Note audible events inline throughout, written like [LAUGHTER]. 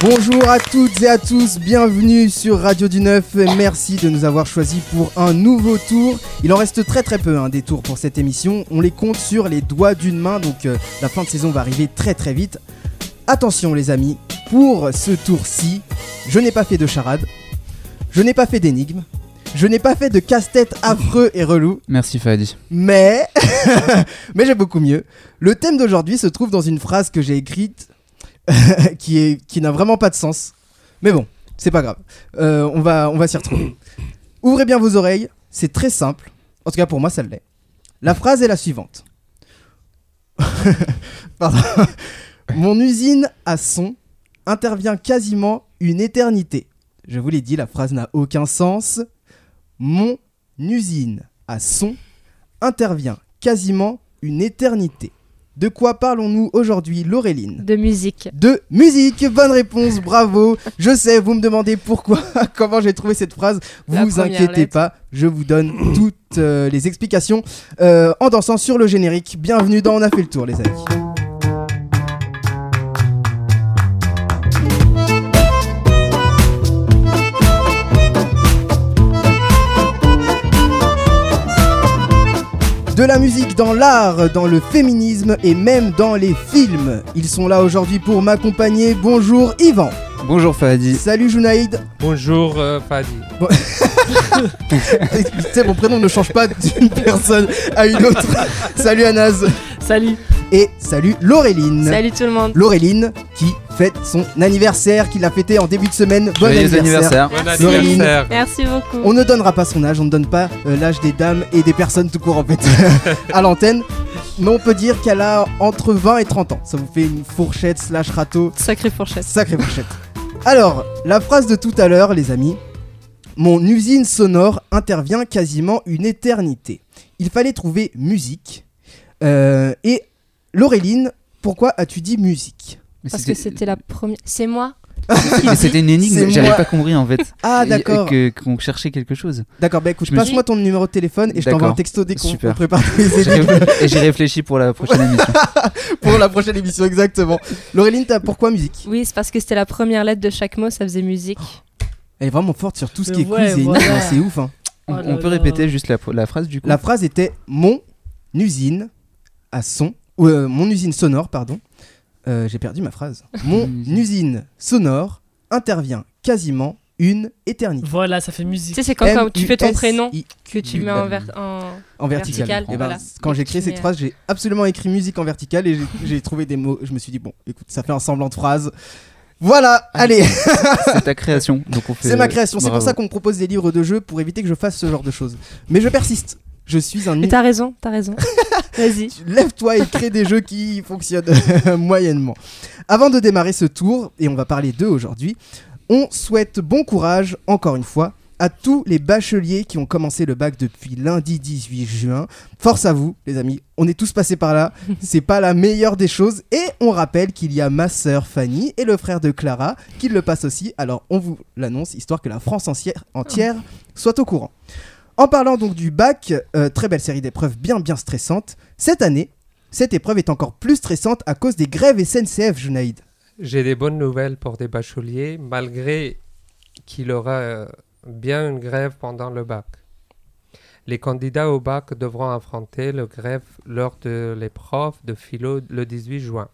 Bonjour à toutes et à tous, bienvenue sur Radio du Neuf. Merci de nous avoir choisis pour un nouveau tour. Il en reste très très peu hein, des tours pour cette émission. On les compte sur les doigts d'une main, donc euh, la fin de saison va arriver très très vite. Attention les amis, pour ce tour-ci, je n'ai pas fait de charade, je n'ai pas fait d'énigmes, je n'ai pas fait de casse-tête affreux et relou, Merci Fadi. mais [LAUGHS] mais j'ai beaucoup mieux. Le thème d'aujourd'hui se trouve dans une phrase que j'ai écrite [LAUGHS] qui est qui n'a vraiment pas de sens. Mais bon, c'est pas grave. Euh, on va on va s'y retrouver. [COUGHS] Ouvrez bien vos oreilles, c'est très simple. En tout cas pour moi ça l'est. La phrase est la suivante. [LAUGHS] Pardon. [COUGHS] Mon usine à son intervient quasiment une éternité. Je vous l'ai dit, la phrase n'a aucun sens. Mon usine à son intervient quasiment une éternité. De quoi parlons-nous aujourd'hui, Laureline De musique. De musique, bonne réponse, bravo. Je sais, vous me demandez pourquoi, [LAUGHS] comment j'ai trouvé cette phrase. La Vous inquiétez lettre. pas, je vous donne toutes euh, les explications euh, en dansant sur le générique. Bienvenue dans On a fait le tour, les amis. De la musique dans l'art, dans le féminisme et même dans les films. Ils sont là aujourd'hui pour m'accompagner. Bonjour Yvan. Bonjour Fadi. Salut Junaïd. Bonjour euh, Fadi. [LAUGHS] [LAUGHS] tu sais, mon prénom ne change pas d'une personne à une autre. Salut Anaz. Salut. Et salut Laureline. Salut tout le monde. Laureline qui fête son anniversaire, qu'il a fêté en début de semaine. Bon Joyeux anniversaire. anniversaire. Bon Laureline. anniversaire. Merci beaucoup. On ne donnera pas son âge, on ne donne pas euh, l'âge des dames et des personnes tout court en fait [LAUGHS] à l'antenne. Mais on peut dire qu'elle a entre 20 et 30 ans. Ça vous fait une fourchette slash râteau. Sacrée fourchette. Sacrée fourchette. Alors, la phrase de tout à l'heure, les amis. Mon usine sonore intervient quasiment une éternité. Il fallait trouver musique. Euh, et Laureline, pourquoi as-tu dit musique? Mais Parce que c'était- la première. C'est moi c'était une énigme, j'avais pas compris en fait. Ah, d'accord. que- Qu'on cherchait quelque chose. D'accord, bah écoute, passe-moi ton numéro de téléphone et je t'envoie un texto dès qu'on prépare [LAUGHS] Et j'ai réfléchi pour la prochaine émission. [LAUGHS] pour la prochaine émission, exactement. Laureline, t'as pourquoi musique? Oui, c'est parce que c'était la première lettre de chaque mot, ça faisait musique. Elle est vraiment forte sur tout ce qui est ouais, voilà. énigmes, c'est ouf. hein. On, Oh on là peut là. répéter juste la, la phrase du coup La phrase était mon usine à son, ou euh, mon usine sonore, pardon. Euh, J'ai perdu ma phrase. [LAUGHS] Mon Usine. sonore intervient quasiment une éternité. Voilà, ça fait Tu musique. sais, c'est quand, quand tu fais ton prénom que tu mets en, ver- en... en vertical. vertical, Et ben, voilà. Quand j'ai tu créé cette phrase, j'ai absolument écrit musique en vertical et j'ai- j'ai trouvé des mots. Je me suis dit, bon, écoute, ça fait un semblant de phrase. Voilà, allez, [LAUGHS] C'est ta création. donc on fait- c'est ma création. C'est pour ça qu'on me propose des livres de jeux pour éviter que je fasse ce genre de choses. Mais je persiste. Je suis un Mais t'as raison, t'as raison. [LAUGHS] Vas-y. Lève-toi et crée des jeux qui fonctionnent [LAUGHS] moyennement. Avant de démarrer ce tour, et on va parler d'eux aujourd'hui, on souhaite bon courage, encore une fois, à tous les bacheliers qui ont commencé le bac depuis lundi 18 juin. Force à vous, les amis, on est tous passés par là, [LAUGHS] c'est pas la meilleure des choses. Et on rappelle qu'il y a ma sœur Fanny et le frère de Clara qui le passent aussi, alors on vous l'annonce, histoire que la France entière, entière soit au courant. En parlant donc du bac, euh, très belle série d'épreuves bien bien stressantes, cette année, cette épreuve est encore plus stressante à cause des grèves SNCF, Junaïd. J'ai des bonnes nouvelles pour des bacheliers, malgré qu'il aura euh, bien une grève pendant le bac. Les candidats au bac devront affronter le grève lors de l'épreuve de philo le 18 juin.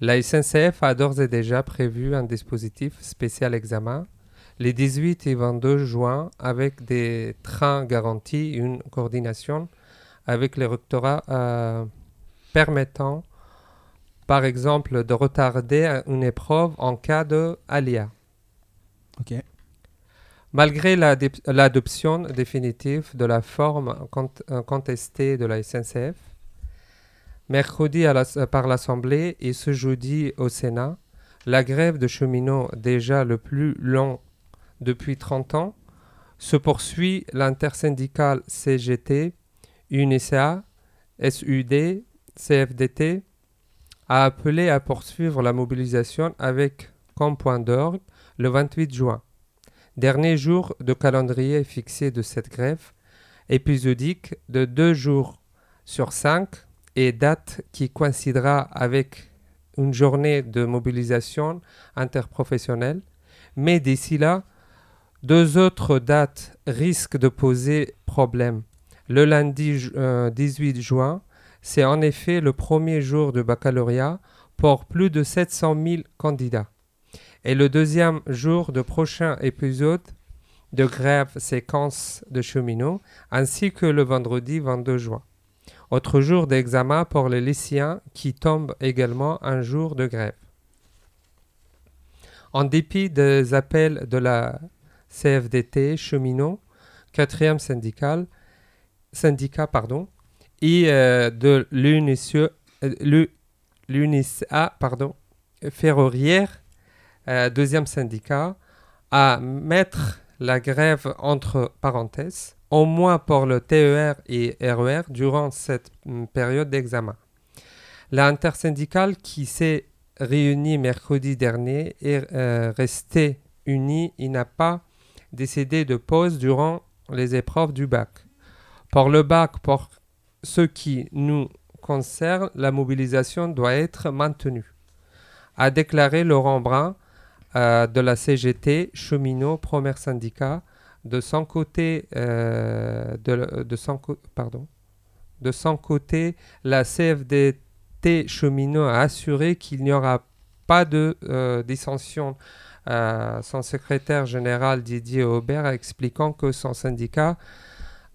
La SNCF a d'ores et déjà prévu un dispositif spécial examen les 18 et 22 juin avec des trains garantis, une coordination avec les rectorats euh, permettant par exemple, de retarder une épreuve en cas de aléa. Ok. Malgré l'adoption définitive de la forme euh, contestée de la SNCF, mercredi par l'Assemblée et ce jeudi au Sénat, la grève de cheminots, déjà le plus long depuis 30 ans, se poursuit l'intersyndicale CGT, UNICA, SUD, CFDT, a appelé à poursuivre la mobilisation avec comme point d'orgue le 28 juin. Dernier jour de calendrier fixé de cette grève, épisodique de deux jours sur cinq et date qui coïncidera avec une journée de mobilisation interprofessionnelle, mais d'ici là, deux autres dates risquent de poser problème. Le lundi ju- euh, 18 juin, c'est en effet le premier jour de baccalauréat pour plus de 700 000 candidats. Et le deuxième jour de prochain épisode de grève séquence de cheminots, ainsi que le vendredi 22 juin. Autre jour d'examen pour les lycéens qui tombe également un jour de grève. En dépit des appels de la CFDT cheminot, quatrième syndical, syndicat pardon, et euh, de l'UNICE- euh, pardon, ferroviaire, euh, deuxième syndicat, à mettre la grève entre parenthèses, au moins pour le TER et RER durant cette mm, période d'examen. L'intersyndicale qui s'est réunie mercredi dernier est euh, restée unie et n'a pas décidé de pause durant les épreuves du bac. Pour le bac, pour ce qui nous concerne, la mobilisation doit être maintenue, a déclaré Laurent Brun euh, de la CGT, cheminot, premier syndicat. De son côté, euh, de, son côté, la CFDT cheminot a assuré qu'il n'y aura pas de euh, dissension. Son secrétaire général Didier Aubert expliquant que son syndicat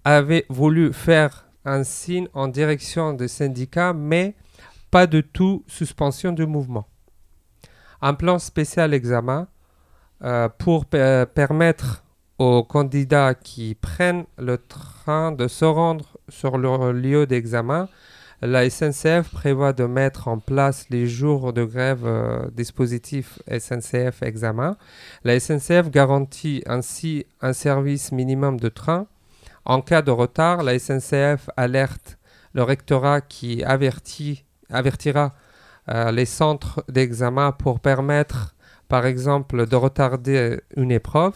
avait voulu faire un signe en direction des syndicats, mais pas de tout suspension du mouvement. Un plan spécial examen euh, pour per- permettre aux candidats qui prennent le train de se rendre sur leur lieu d'examen. La SNCF prévoit de mettre en place les jours de grève euh, dispositif SNCF examen. La SNCF garantit ainsi un service minimum de train. En cas de retard, la SNCF alerte le rectorat qui avertit, avertira euh, les centres d'examen pour permettre, par exemple, de retarder une épreuve.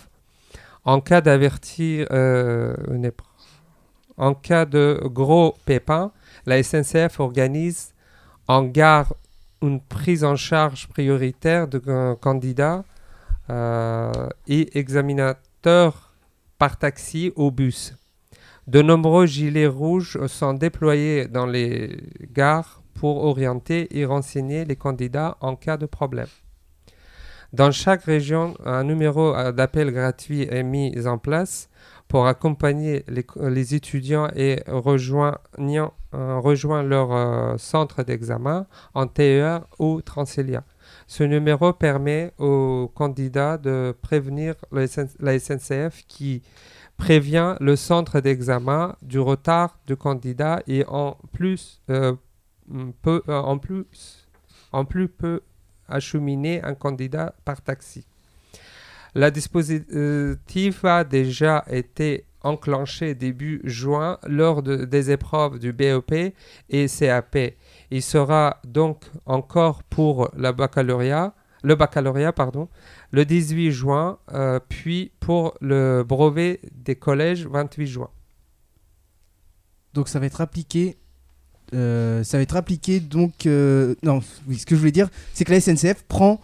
En cas euh. En cas de gros pépins, la SNCF organise en gare une prise en charge prioritaire de euh, candidats euh, et examinateurs par taxi ou bus. De nombreux gilets rouges sont déployés dans les gares pour orienter et renseigner les candidats en cas de problème. Dans chaque région, un numéro d'appel gratuit est mis en place pour accompagner les, étudiants et rejoignant, euh, rejoindre leur euh, centre d'examen en TER ou Transilien. Ce numéro permet aux candidats de prévenir la SNCF qui prévient le centre d'examen du retard du candidat et en plus, euh, peut, euh, en plus, en plus peut acheminer un candidat par taxi. Le dispositif a déjà été enclenché début juin lors de- des épreuves du BEP et CAP. Il sera donc encore pour la baccalauréat, le baccalauréat pardon, le 18 juin, euh, puis pour le brevet des collèges 28 juin. Donc ça va être appliqué. Euh, ça va être appliqué donc. euh, non, oui, ce que je voulais dire, c'est que la SNCF prend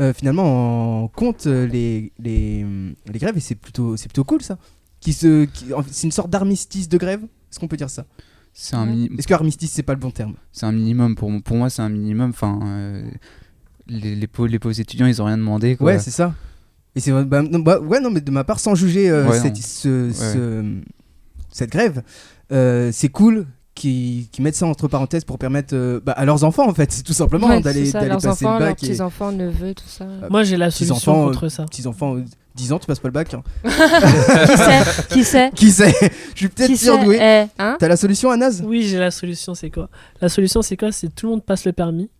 euh, finalement en compte les, les, les grèves et c'est plutôt, c'est plutôt cool ça. Qui se, qui- c'est une sorte d'armistice de grève Est-ce qu'on peut dire ça? C'est un, Est-ce que armistice c'est pas le bon terme? c'est un minimum pour, pour moi, c'est un minimum. Enfin, les, les, pauvres, les pauvres étudiants, ils ont rien demandé. Quoi. Ouais, c'est ça. Et c'est bah, non, bah, ouais non mais de ma part sans juger Ouais, cette, ce- cette grève, c'est cool qu'ils mettent ça entre parenthèses pour permettre euh, bah, à leurs enfants en fait [LAUGHS] tout simplement Ouais, d'aller c'est leurs passer enfants, le leurs bac et petits-enfants, neveux, tout ça. Moi, j'ai la petits solution enfants, contre ça. petits enfants 10 ans tu passes pas le bac hein. [LAUGHS] qui sait Qui sait qui sait je suis peut-être Qui sait surdoué Eh, hein t'as la solution Anas Oui, j'ai la solution, c'est quoi? La solution, c'est quoi? C'est tout le monde passe le permis,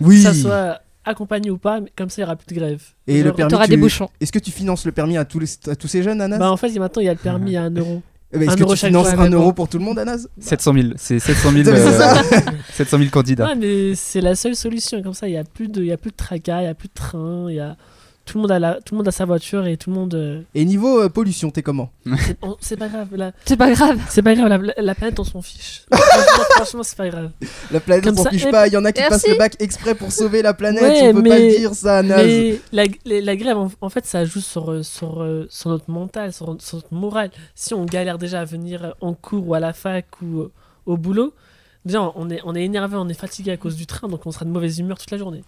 oui que ça soit accompagné ou pas, mais comme ça, il n'y aura plus de grève. et le permis T'auras tu- des bouchons. est-ce que tu finances le permis à tous, les, à tous ces jeunes Anas Bah, en fait, maintenant, il y a le permis à 1 euro. [LAUGHS] Eh ben, est-ce un que euro tu finances un euro pour tout le monde Anas 700 000. C'est 700 000, [LAUGHS] C'est euh, ça. [LAUGHS] 700 000 candidats. Ouais, mais c'est la seule solution. Comme ça, il n'y a, plus de- il y a plus de tracas, il n'y a plus de train, il y a... tout le monde a la, tout le monde a sa voiture et tout le monde. euh, Et niveau euh, pollution, t'es comment c'est on- c'est pas grave, la- C'est pas grave. c'est pas grave, la, la planète on s'en fiche. [LAUGHS] franchement, franchement, c'est pas grave. La planète, Comme on s'en ça, fiche et- pas. Il y en a qui Merci. passent le bac exprès pour sauver la planète. Ouais, on peut pas mais- le dire, ça, naze. Mais la, la grève, en, en fait, ça joue sur, euh, sur, euh, sur notre mental, sur, sur notre morale. Si on galère déjà à venir euh, en cours ou à la fac ou euh, au boulot, déjà on est, on est énervé, on est fatigué à cause du train, donc on sera de mauvaise humeur toute la journée.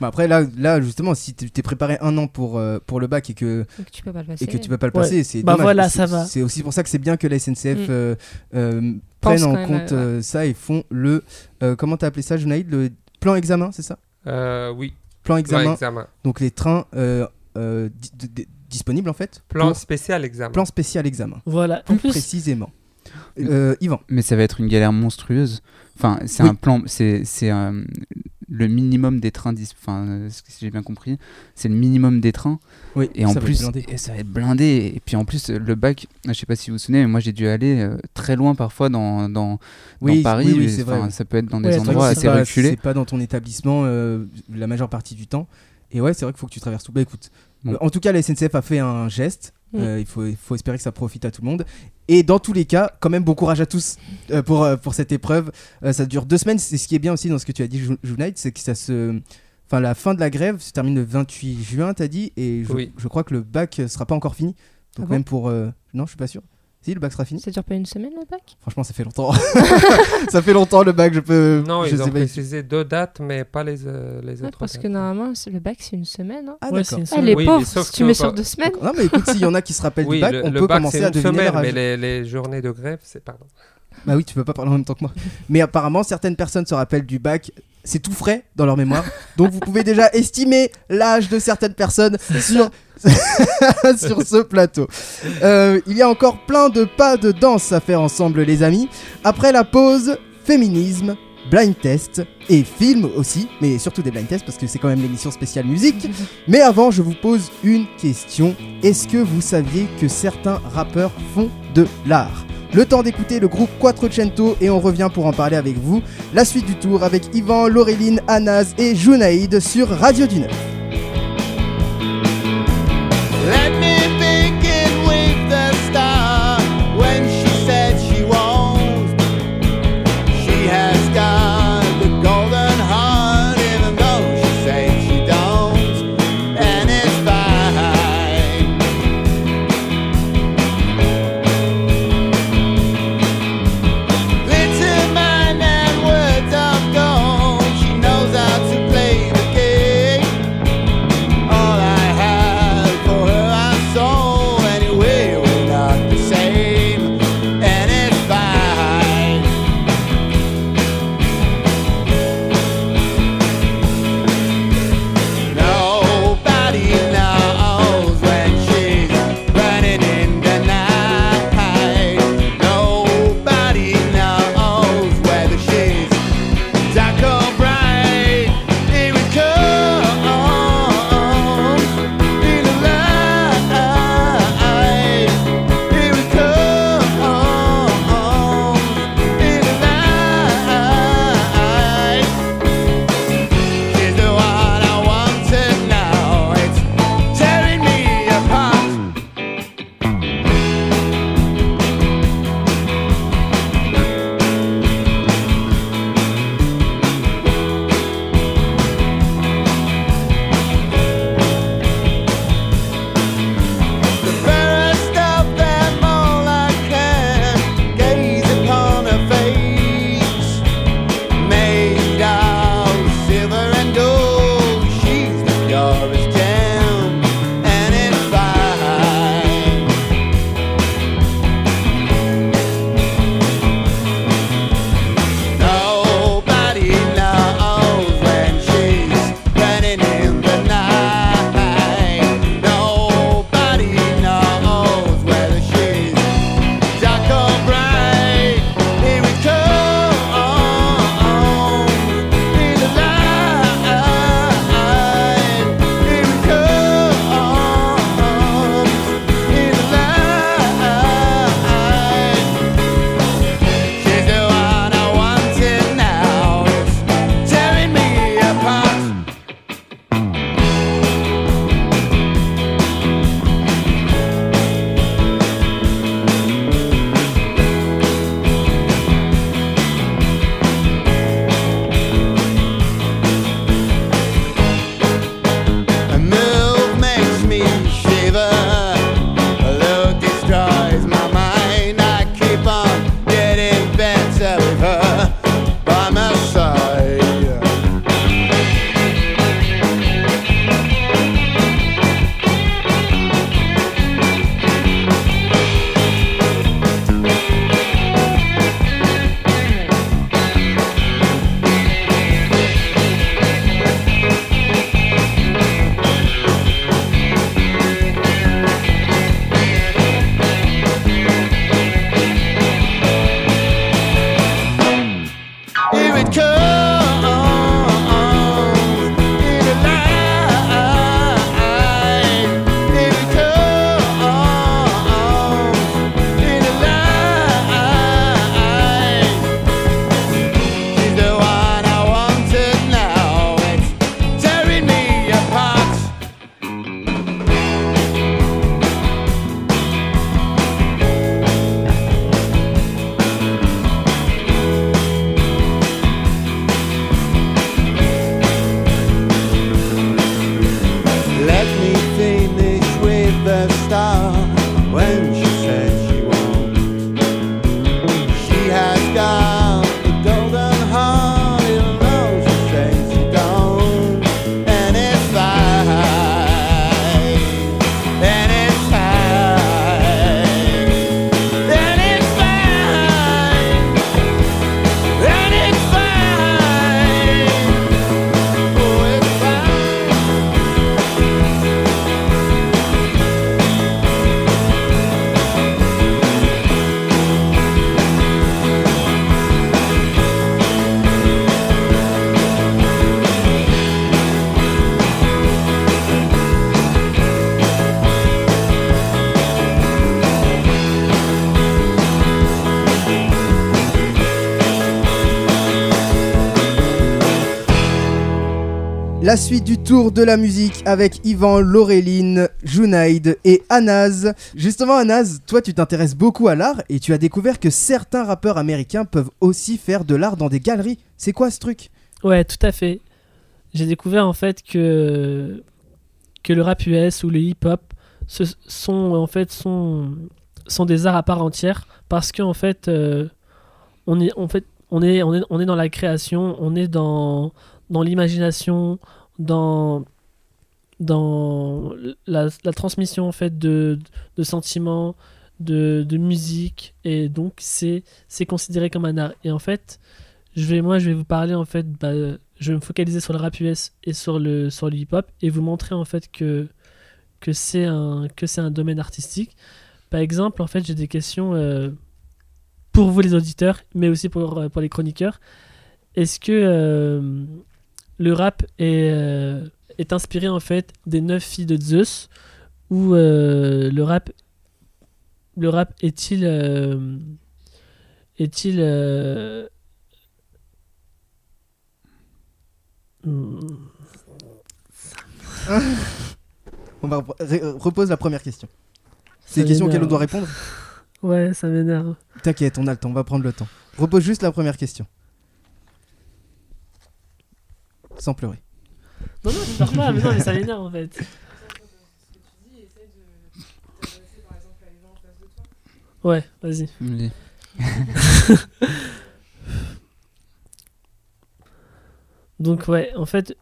Bah après, là, là, justement, si tu t'es préparé un an pour, euh, pour le bac et que, Donc tu peux pas le passer. et que tu peux pas le Ouais. passer, c'est Bah dommage. voilà, C'est- ça va. C'est aussi pour ça que c'est bien que la SNCF Mm. euh, euh, prenne en même, compte ça et font le. euh, comment t'as appelé ça, Junaïd Le plan examen, c'est ça? Euh, oui, Plan plan examen. Donc les trains euh, euh, di- di- di- disponibles en fait. Plan pour spécial examen. plan spécial examen. Voilà. Plus En plus, précisément. Euh, Yvan. Mais ça va être une galère monstrueuse. Enfin, c'est Oui. un plan, c'est c'est euh, le minimum des trains. Enfin, euh, si j'ai bien compris, c'est le minimum des trains. Oui, Et en ça va être plus, blindé. et ça va être blindé. Et puis en plus, le bac, je sais pas si vous vous souvenez, mais moi j'ai dû aller euh, très loin parfois dans, dans, Oui, dans Paris. oui, vrai. Ça peut être dans des endroits assez pas- reculés. C'est pas dans ton établissement euh, la majeure partie du temps. Et ouais, c'est vrai qu'il faut que tu traverses tout. Bah écoute, Bon. euh, en tout cas, la SNCF a fait un geste. Mm. Euh, il, faut, il faut espérer que ça profite à tout le monde. Et dans tous les cas, quand même, bon courage à tous euh, pour, euh, pour cette épreuve. Ça dure deux semaines. C'est ce qui est bien aussi dans ce que tu as dit, Junaid, c'est que ça se. Enfin, la fin de la grève se termine le 28 juin, t'as dit, et je, Oui. je crois que le bac sera pas encore fini. Donc Ah bon même pour. Non, je suis pas sûr. Si, le bac sera fini. Ça dure pas une semaine le bac? Franchement, ça fait longtemps. [LAUGHS] ça fait longtemps le bac, je peux. Non, je ils sais ont pas. précisé deux dates, mais pas les, euh, les Ouais, autres Parce dates. que normalement, le bac c'est une semaine. hein. Ah, Ouais, d'accord. c'est une Ah, semaine. les Oui, pauvres, mais sauf si tu mets pas- sur deux semaines. Non, mais écoute, s'il y en a qui se rappellent Oui, du bac, le, on le peut bac commencer c'est à une deviner semaine, mais les, les journées de grève, c'est pardon. Bah oui, tu peux pas parler en même temps que moi. Mais apparemment, certaines personnes se rappellent du bac. C'est tout frais dans leur mémoire. Donc vous pouvez déjà [LAUGHS] estimer l'âge de certaines personnes sur, [LAUGHS] sur ce plateau. Euh, il y a encore plein de pas de danse à faire ensemble, les amis. Après la pause, féminisme, blind test et film aussi, mais surtout des blind tests parce que c'est quand même l'émission spéciale musique. [LAUGHS] Mais avant, je vous pose une question. Est-ce que vous saviez que certains rappeurs font de l'art? Le temps d'écouter le groupe Quattrocento et on revient pour en parler avec vous. La suite du tour avec Yvan, Laureline, Anas et Junaïd sur Radio du Neuf. Suite du tour de la musique avec Yvan, Laureline, Junaid et Anaz. Justement, Anaz, toi tu t'intéresses beaucoup à l'art et tu as découvert que certains rappeurs américains peuvent aussi faire de l'art dans des galeries. C'est quoi ce truc? Ouais, tout à fait. J'ai découvert en fait que que le rap US ou le hip-hop sont en fait sont sont des arts à part entière parce qu'en fait euh, on est en fait on est on est on est dans la création, on est dans dans l'imagination, dans dans la, transmission en fait de, de sentiments, de, de musique. Et donc c'est considéré comme un art. Et en fait je vais moi je vais vous parler en fait bah, je vais me focaliser sur le rap US et sur le sur le hip hop et vous montrer en fait que que c'est un que un domaine artistique. Par exemple en fait j'ai des questions euh, pour vous les auditeurs mais aussi pour euh, pour les chroniqueurs. Est-ce que euh, le rap est euh, est inspiré en fait des neuf filles de Zeus ou euh, le rap le rap est-il euh, est-il hmm, [LAUGHS] On va repose la première question. C'est une question auquel on doit répondre ouais ça m'énerve T'inquiète, on a le temps, on va prendre le temps. Repose juste la première question. Sans pleurer. non non je pleure pas mais non mais ça m'énerve en fait ouais vas-y [LAUGHS] donc ouais en fait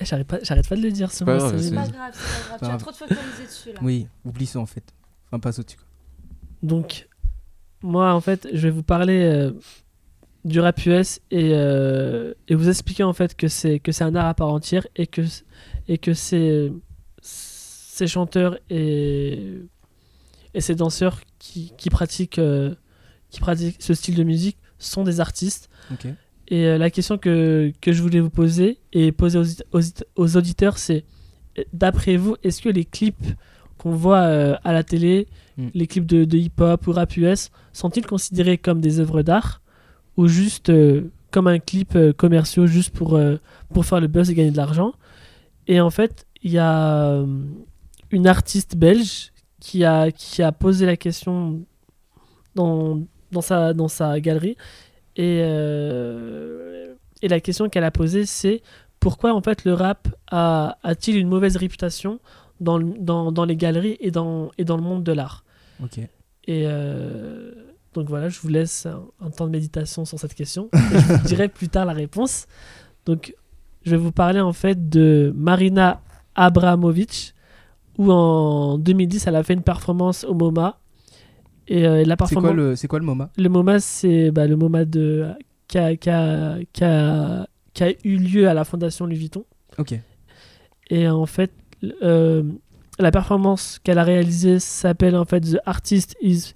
eh, j'arrête pas j'arrête pas de le dire pas grave, c'est- m'énerve. Pas grave, c'est pas grave. Tu as trop te focalisé dessus là. Oui, oublie ça en fait. Enfin, passe au-dessus. quoi. Donc, moi, en fait, je vais vous parler euh, du rap US et, euh, et vous expliquer en fait que c'est que c'est un art à part entière et que et que ces ces chanteurs et et ces danseurs qui, qui pratiquent euh, qui pratiquent ce style de musique sont des artistes. Et euh, la question que, que je voulais vous poser et poser aux, aux, aux auditeurs, c'est d'après vous, est-ce que les clips qu'on voit à la télé, Mm. les clips de, de hip-hop ou rap US, sont-ils considérés comme des œuvres d'art? Ou juste euh, comme un clip euh, commercial juste pour, euh, pour faire le buzz et gagner de l'argent. Et en fait, il y a une artiste belge qui a, qui a posé la question dans, dans, sa, dans sa galerie. Et, et la question qu'elle a posée, c'est pourquoi en fait le rap a, a-t-il une mauvaise réputation dans, dans, dans les galeries et dans, et dans le monde de l'art? Et euh, donc voilà, je vous laisse un, un temps de méditation sur cette question. Et je vous [LAUGHS] dirai plus tard la réponse. Donc je vais vous parler en fait de Marina Abramovic, où en 2010 elle a fait une performance au MoMA. Et euh, la C'est performance. quoi, le, c'est quoi le MoMA? Le MoMA, c'est bah, le MoMA de, qui, a, qui, a, qui, a, qui a eu lieu à la Fondation Louis Vuitton. Ok. Et en fait, euh, la performance qu'elle a réalisée s'appelle en fait The Artist is,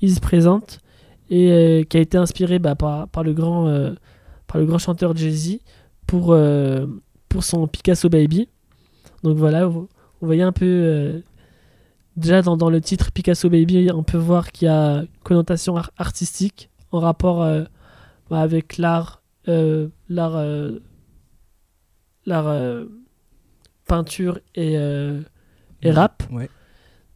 is Present et euh, qui a été inspirée bah, par, par, le grand, euh, par le grand chanteur Jay-Z pour, euh, pour son Picasso Baby. Donc voilà, vous, vous voyez un peu. déjà dans, dans le titre Picasso Baby, on peut voir qu'il y a une connotation ar- artistique en rapport bah, avec l'art, l'art, l'art peinture et, et rap. Ouais.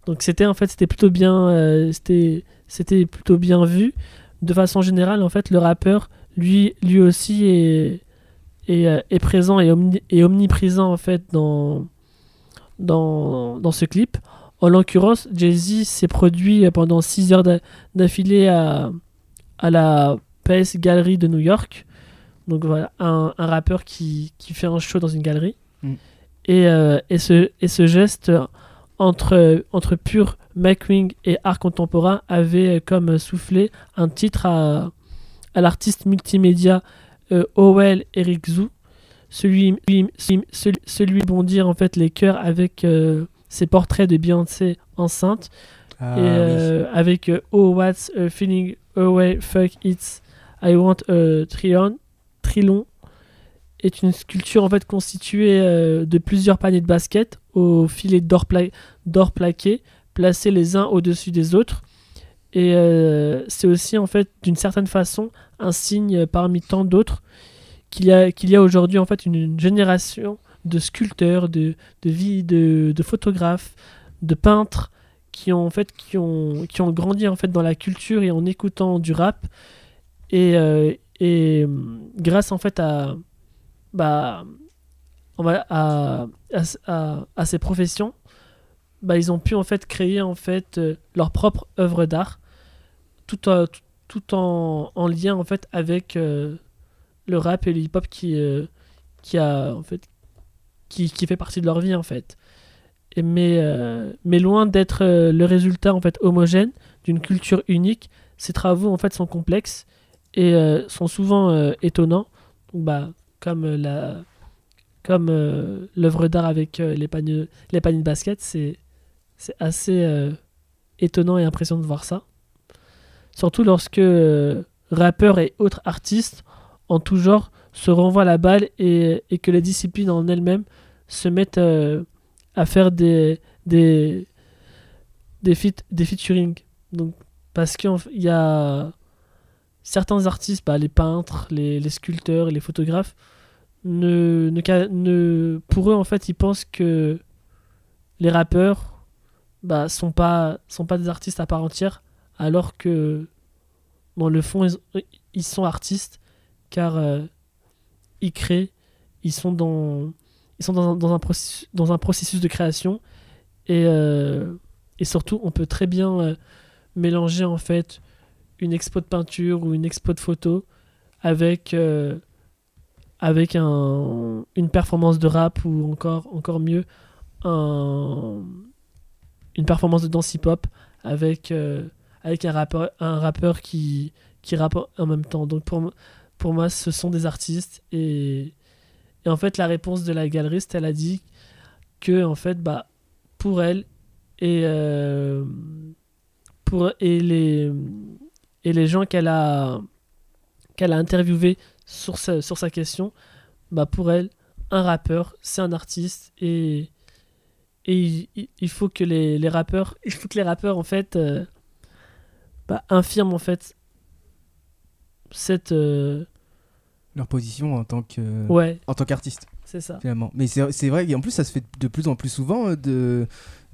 Donc c'était en fait c'était plutôt bien c'était c'était plutôt bien vu. De façon générale en fait le rappeur lui lui aussi est est, euh, est présent et, omni- et omniprésent en fait dans dans, dans ce clip. En l'occurrence, Jay-Z s'est produit pendant 6 heures d'a- d'affilée à, à la PS Gallery de New York. Donc voilà, un, un rappeur qui, qui fait un show dans une galerie. Mm. Et, euh, et, ce, et ce geste entre, entre pur McWing et art contemporain avait comme soufflé un titre à, à l'artiste multimédia euh, Howell Eric Zou. Celui, celui, celui, celui bondir en fait les cœurs avec euh, ses portraits de Beyoncé enceinte Ah, et euh, avec euh, Oh What's a Feeling Away Fuck It's I Want a Trillion Trilon est une sculpture en fait constituée euh, de plusieurs paniers de basket aux filets d'or pla- d'or plaqué placés les uns au-dessus des autres. Et euh, c'est aussi en fait d'une certaine façon un signe parmi tant d'autres qu'il y a, qu'il a aujourd'hui en fait une, génération de sculpteurs, de, de, vie, de, de photographes, de peintres qui ont en fait qui ont, qui ont grandi en fait dans la culture et en écoutant du rap. Et, euh, et grâce en fait à bah à, à, à- à ces professions bah, ils ont pu en fait créer en fait euh, leur propre œuvre d'art tout, en- tout, en, en lien en fait avec euh, le rap et le hip hop qui euh, qui a en fait qui, qui fait partie de leur vie en fait. Mais mais loin d'être le résultat en fait homogène d'une culture unique ces travaux en fait sont complexes et sont souvent étonnants. Donc, bah comme la comme l'œuvre d'art avec les paniers les paniers de basket c'est c'est assez euh, étonnant et impressionnant de voir ça. Surtout lorsque euh, rappeurs et autres artistes en tout genre se renvoient la balle et, que les disciplines en elles-mêmes se mettent euh, à faire des des des, feat- des featuring. Donc parce qu'il y a certains artistes bah, les peintres les, les sculpteurs les photographes ne, ne, ne pour eux en fait ils pensent que les rappeurs bah, sont pas sont pas des artistes à part entière alors que dans le fond ils, ils sont artistes car euh, ils créent ils sont dans ils sont dans un, dans un processus dans un processus de création et euh, et surtout on peut très bien euh, mélanger en fait une expo de peinture ou une expo de photo avec avec un, une performance de rap ou encore encore mieux un, une performance de danse hip-hop avec, euh, avec un rappeur, un rappeur qui, qui rappe en même temps. Donc pour, pour moi, ce sont des artistes. Et, et en fait, la réponse de la galeriste, elle a dit que, en fait, bah, pour elle et, euh, pour, et, les, et les gens qu'elle a, qu'elle a interviewés sur sa, sur sa question, bah, pour elle, un rappeur, c'est un artiste. Et, et il, faut que les, les rappeurs [LAUGHS] il faut que les rappeurs en fait euh, bah, infirment en fait cette euh, Leur position en tant que ouais en tant qu'artiste c'est ça finalement. Mais c'est vrai qu'en plus ça se fait de plus en plus souvent euh, de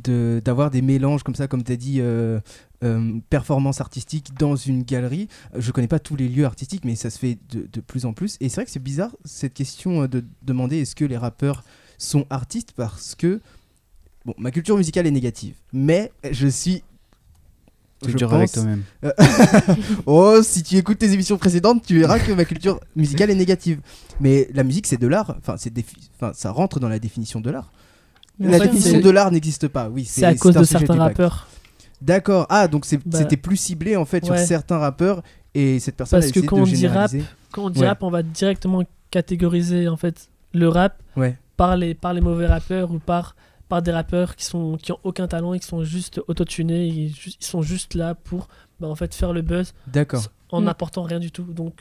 de- d'avoir des mélanges comme ça, comme tu as dit, euh, euh, performance artistique dans une galerie. Euh, Je connais pas tous les lieux artistiques, mais ça se fait de, de plus en plus. Et c'est vrai que c'est bizarre cette question de demander est-ce que les rappeurs sont artistes parce que bon, ma culture musicale est négative, mais je suis Tu je dur avec pense- toi-même. [LAUGHS] oh, si tu écoutes tes émissions précédentes, tu verras que ma culture musicale est négative. Mais la musique, c'est de l'art. Enfin, c'est défi- enfin, ça rentre dans la définition de l'art. La définition de l'art n'existe pas. Oui, c'est à cause de certains rappeurs D'accord. Ah, donc Bah, c'était plus ciblé en fait sur certains rappeurs et cette personne Parce a que quand de on dit généraliser. quand on dit Ouais. rap on va directement catégoriser en fait le rap Ouais. par les par les mauvais rappeurs ou par par des rappeurs qui sont qui ont aucun talent et qui sont juste autotunés ils, ju- ils sont juste là pour bah, en fait faire le buzz D'accord. en Mm. n'apportant rien du tout. Donc,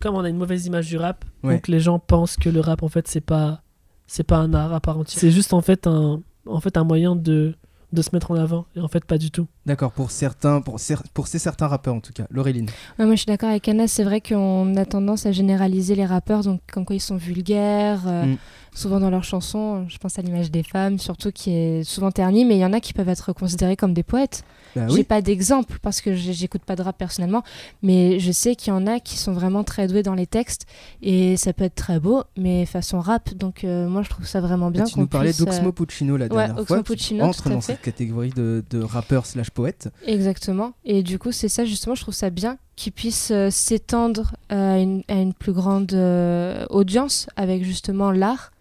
comme on a une mauvaise image du rap, Ouais. donc les gens pensent que le rap en fait c'est pas c'est pas un art à part entière. C'est juste en fait un en fait un moyen de de se mettre en avant et en fait pas du tout. D'accord. Pour certains, pour, cer- pour ces certains rappeurs en tout cas. Laureline. Ouais, moi, je suis d'accord avec Anna. C'est vrai qu'on a tendance à généraliser les rappeurs, donc comme quoi ils sont vulgaires, euh, Mm. Souvent dans leurs chansons. Je pense à l'image des femmes, surtout qui est souvent ternie, mais il y en a qui peuvent être considérés comme des poètes. Bah J'ai oui. pas d'exemple parce que j'ai- j'écoute pas de rap personnellement, mais je sais qu'il y en a qui sont vraiment très doués dans les textes et ça peut être très beau, mais façon rap. Donc euh, moi, je trouve ça vraiment bien. tu qu'on nous parlais puisse, euh, d'Oxmo Puccino la ouais, dernière Oxmo fois. qui Puccino, entre dans fait. cette catégorie de, de rappeur slash poète. Exactement. Et du coup, c'est ça, justement, je trouve ça bien qu'ils puissent euh, s'étendre à une, à une plus grande euh, audience avec justement l'art.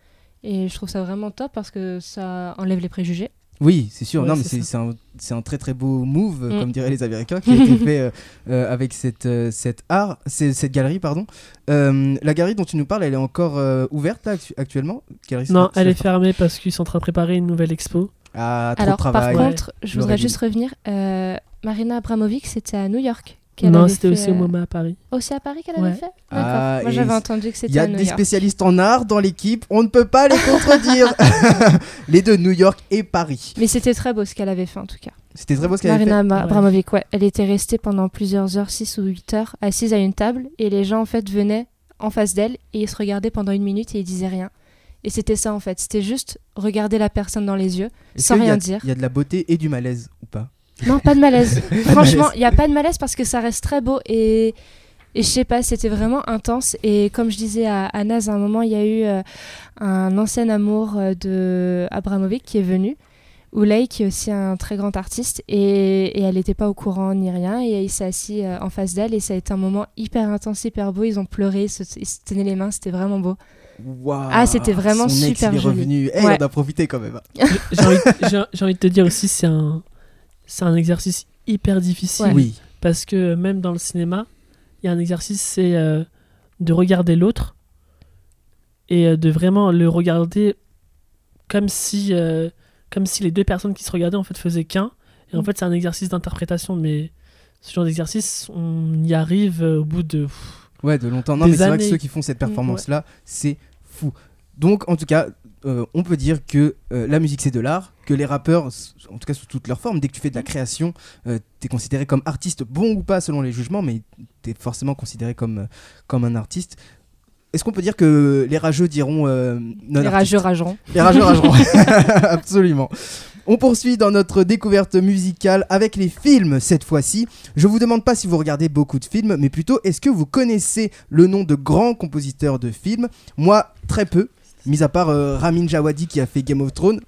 Et je trouve ça vraiment top parce que ça enlève les préjugés. Oui, c'est sûr. Ouais, non, mais c'est un, c'est un très très beau move, Mm. comme diraient les Américains, qui a été [LAUGHS] fait euh, euh, avec cette, euh, cette art, cette galerie, pardon. Euh, la galerie dont tu nous parles, elle est encore euh, ouverte là, actuellement? Galerie Non, elle est fermée parce qu'ils sont en train de préparer une nouvelle expo. Ah, trop Alors, de par. Ouais. contre, je voudrais juste revenir. euh, Marina Abramovic, c'était à New York. Non, avait c'était fait, aussi au euh, MoMA à Paris. Aussi à Paris qu'elle Ouais. avait fait D'accord. Ah, Moi, et j'avais entendu que Il c'était y a à New des York. spécialistes en art dans l'équipe, on ne peut pas les [LAUGHS] contredire. [LAUGHS] les deux, New York et Paris. Mais c'était très beau ce qu'elle avait fait en tout cas. C'était très beau ce qu'elle avait fait. Marina Ouais. Abramovic, ouais. Elle était restée pendant plusieurs heures, 6 ou 8 heures, assise à une table et les gens en fait venaient en face d'elle et ils se regardaient pendant une minute et ils disaient rien. Et c'était ça en fait, c'était juste regarder la personne dans les yeux Est-ce sans a- rien dire. Il y a de la beauté et du malaise ou pas? Non, pas de malaise. [LAUGHS] Franchement, il n'y a pas de malaise parce que ça reste très beau et, et je sais pas, c'était vraiment intense. Et comme je disais à, à Naz, à un moment, il y a eu euh, un ancien amour euh, de Abramovic qui est venu. Oulay, qui est aussi un très grand artiste, et, et elle n'était pas au courant ni rien, et il s'est assis euh, en face d'elle, et ça a été un moment hyper intense, hyper beau. Ils ont pleuré, ils se, ils se tenaient les mains, c'était vraiment beau. Waouh, Ah, c'était vraiment son ex, super il est joli. revenu. Eh, Ouais. on a profité quand même. J'ai envie, envie de te dire aussi, c'est un, c'est un exercice hyper difficile. Ouais. Oui. Parce que même dans le cinéma, il y a un exercice, c'est euh, de regarder l'autre et euh, de vraiment le regarder comme si, euh, comme si les deux personnes qui se regardaient en fait faisaient qu'un. Et en Mm. fait, c'est un exercice d'interprétation, mais ce genre d'exercice, on y arrive euh, au bout de. Ouais, de longtemps. Non, mais c'est vrai que ceux qui font cette performance-là, c'est fou. Donc, en tout cas, euh, on peut dire que euh, la musique, c'est de l'art, que les rappeurs, en tout cas sous toutes leurs formes, dès que tu fais de la création, euh, t'es considéré comme artiste, bon ou pas selon les jugements, mais t'es forcément considéré comme, euh, comme un artiste. Est-ce qu'on peut dire que les rageux diront non Les rageux rageront. Les rageux [LAUGHS] rageront. [LAUGHS] Absolument. On poursuit dans notre découverte musicale avec les films cette fois-ci. Je vous demande pas si vous regardez beaucoup de films, mais plutôt est-ce que vous connaissez le nom de grands compositeurs de films? Moi, très peu, mis à part euh, Ramin Djawadi qui a fait Game of Thrones.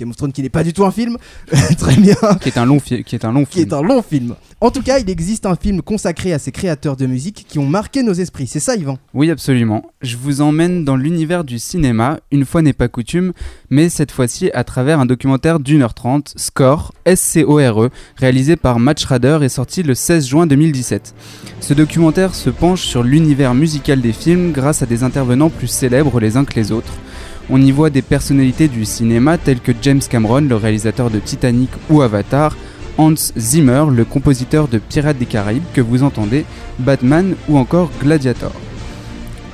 Game of Thrones qui n'est pas du tout un film, [LAUGHS] très bien, qui est un long, fi- qui est un long qui film. est un long film. En tout cas, il existe un film consacré à ces créateurs de musique qui ont marqué nos esprits. C'est ça, Yvan? Oui, absolument. Je vous emmène dans l'univers du cinéma, une fois n'est pas coutume, mais cette fois-ci à travers un documentaire d'une heure trente, Score, S-C-O-R-E, réalisé par Matt Schrader et sorti le 16 juin 2017. Ce documentaire se penche sur l'univers musical des films grâce à des intervenants plus célèbres les uns que les autres. On y voit des personnalités du cinéma telles que James Cameron, le réalisateur de Titanic ou Avatar, Hans Zimmer, le compositeur de Pirates des Caraïbes que vous entendez, Batman ou encore Gladiator.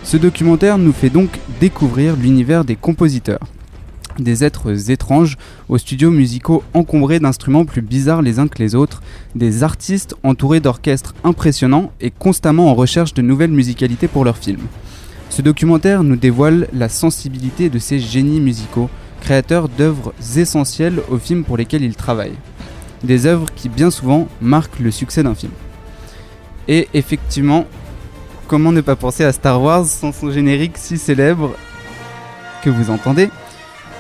Ce documentaire nous fait donc découvrir l'univers des compositeurs. Des êtres étranges aux studios musicaux encombrés d'instruments plus bizarres les uns que les autres, des artistes entourés d'orchestres impressionnants et constamment en recherche de nouvelles musicalités pour leurs films. Ce documentaire nous dévoile la sensibilité de ces génies musicaux, créateurs d'œuvres essentielles aux films pour lesquels ils travaillent. Des œuvres qui bien souvent marquent le succès d'un film. Et effectivement, comment ne pas penser à Star Wars sans son générique si célèbre que vous entendez?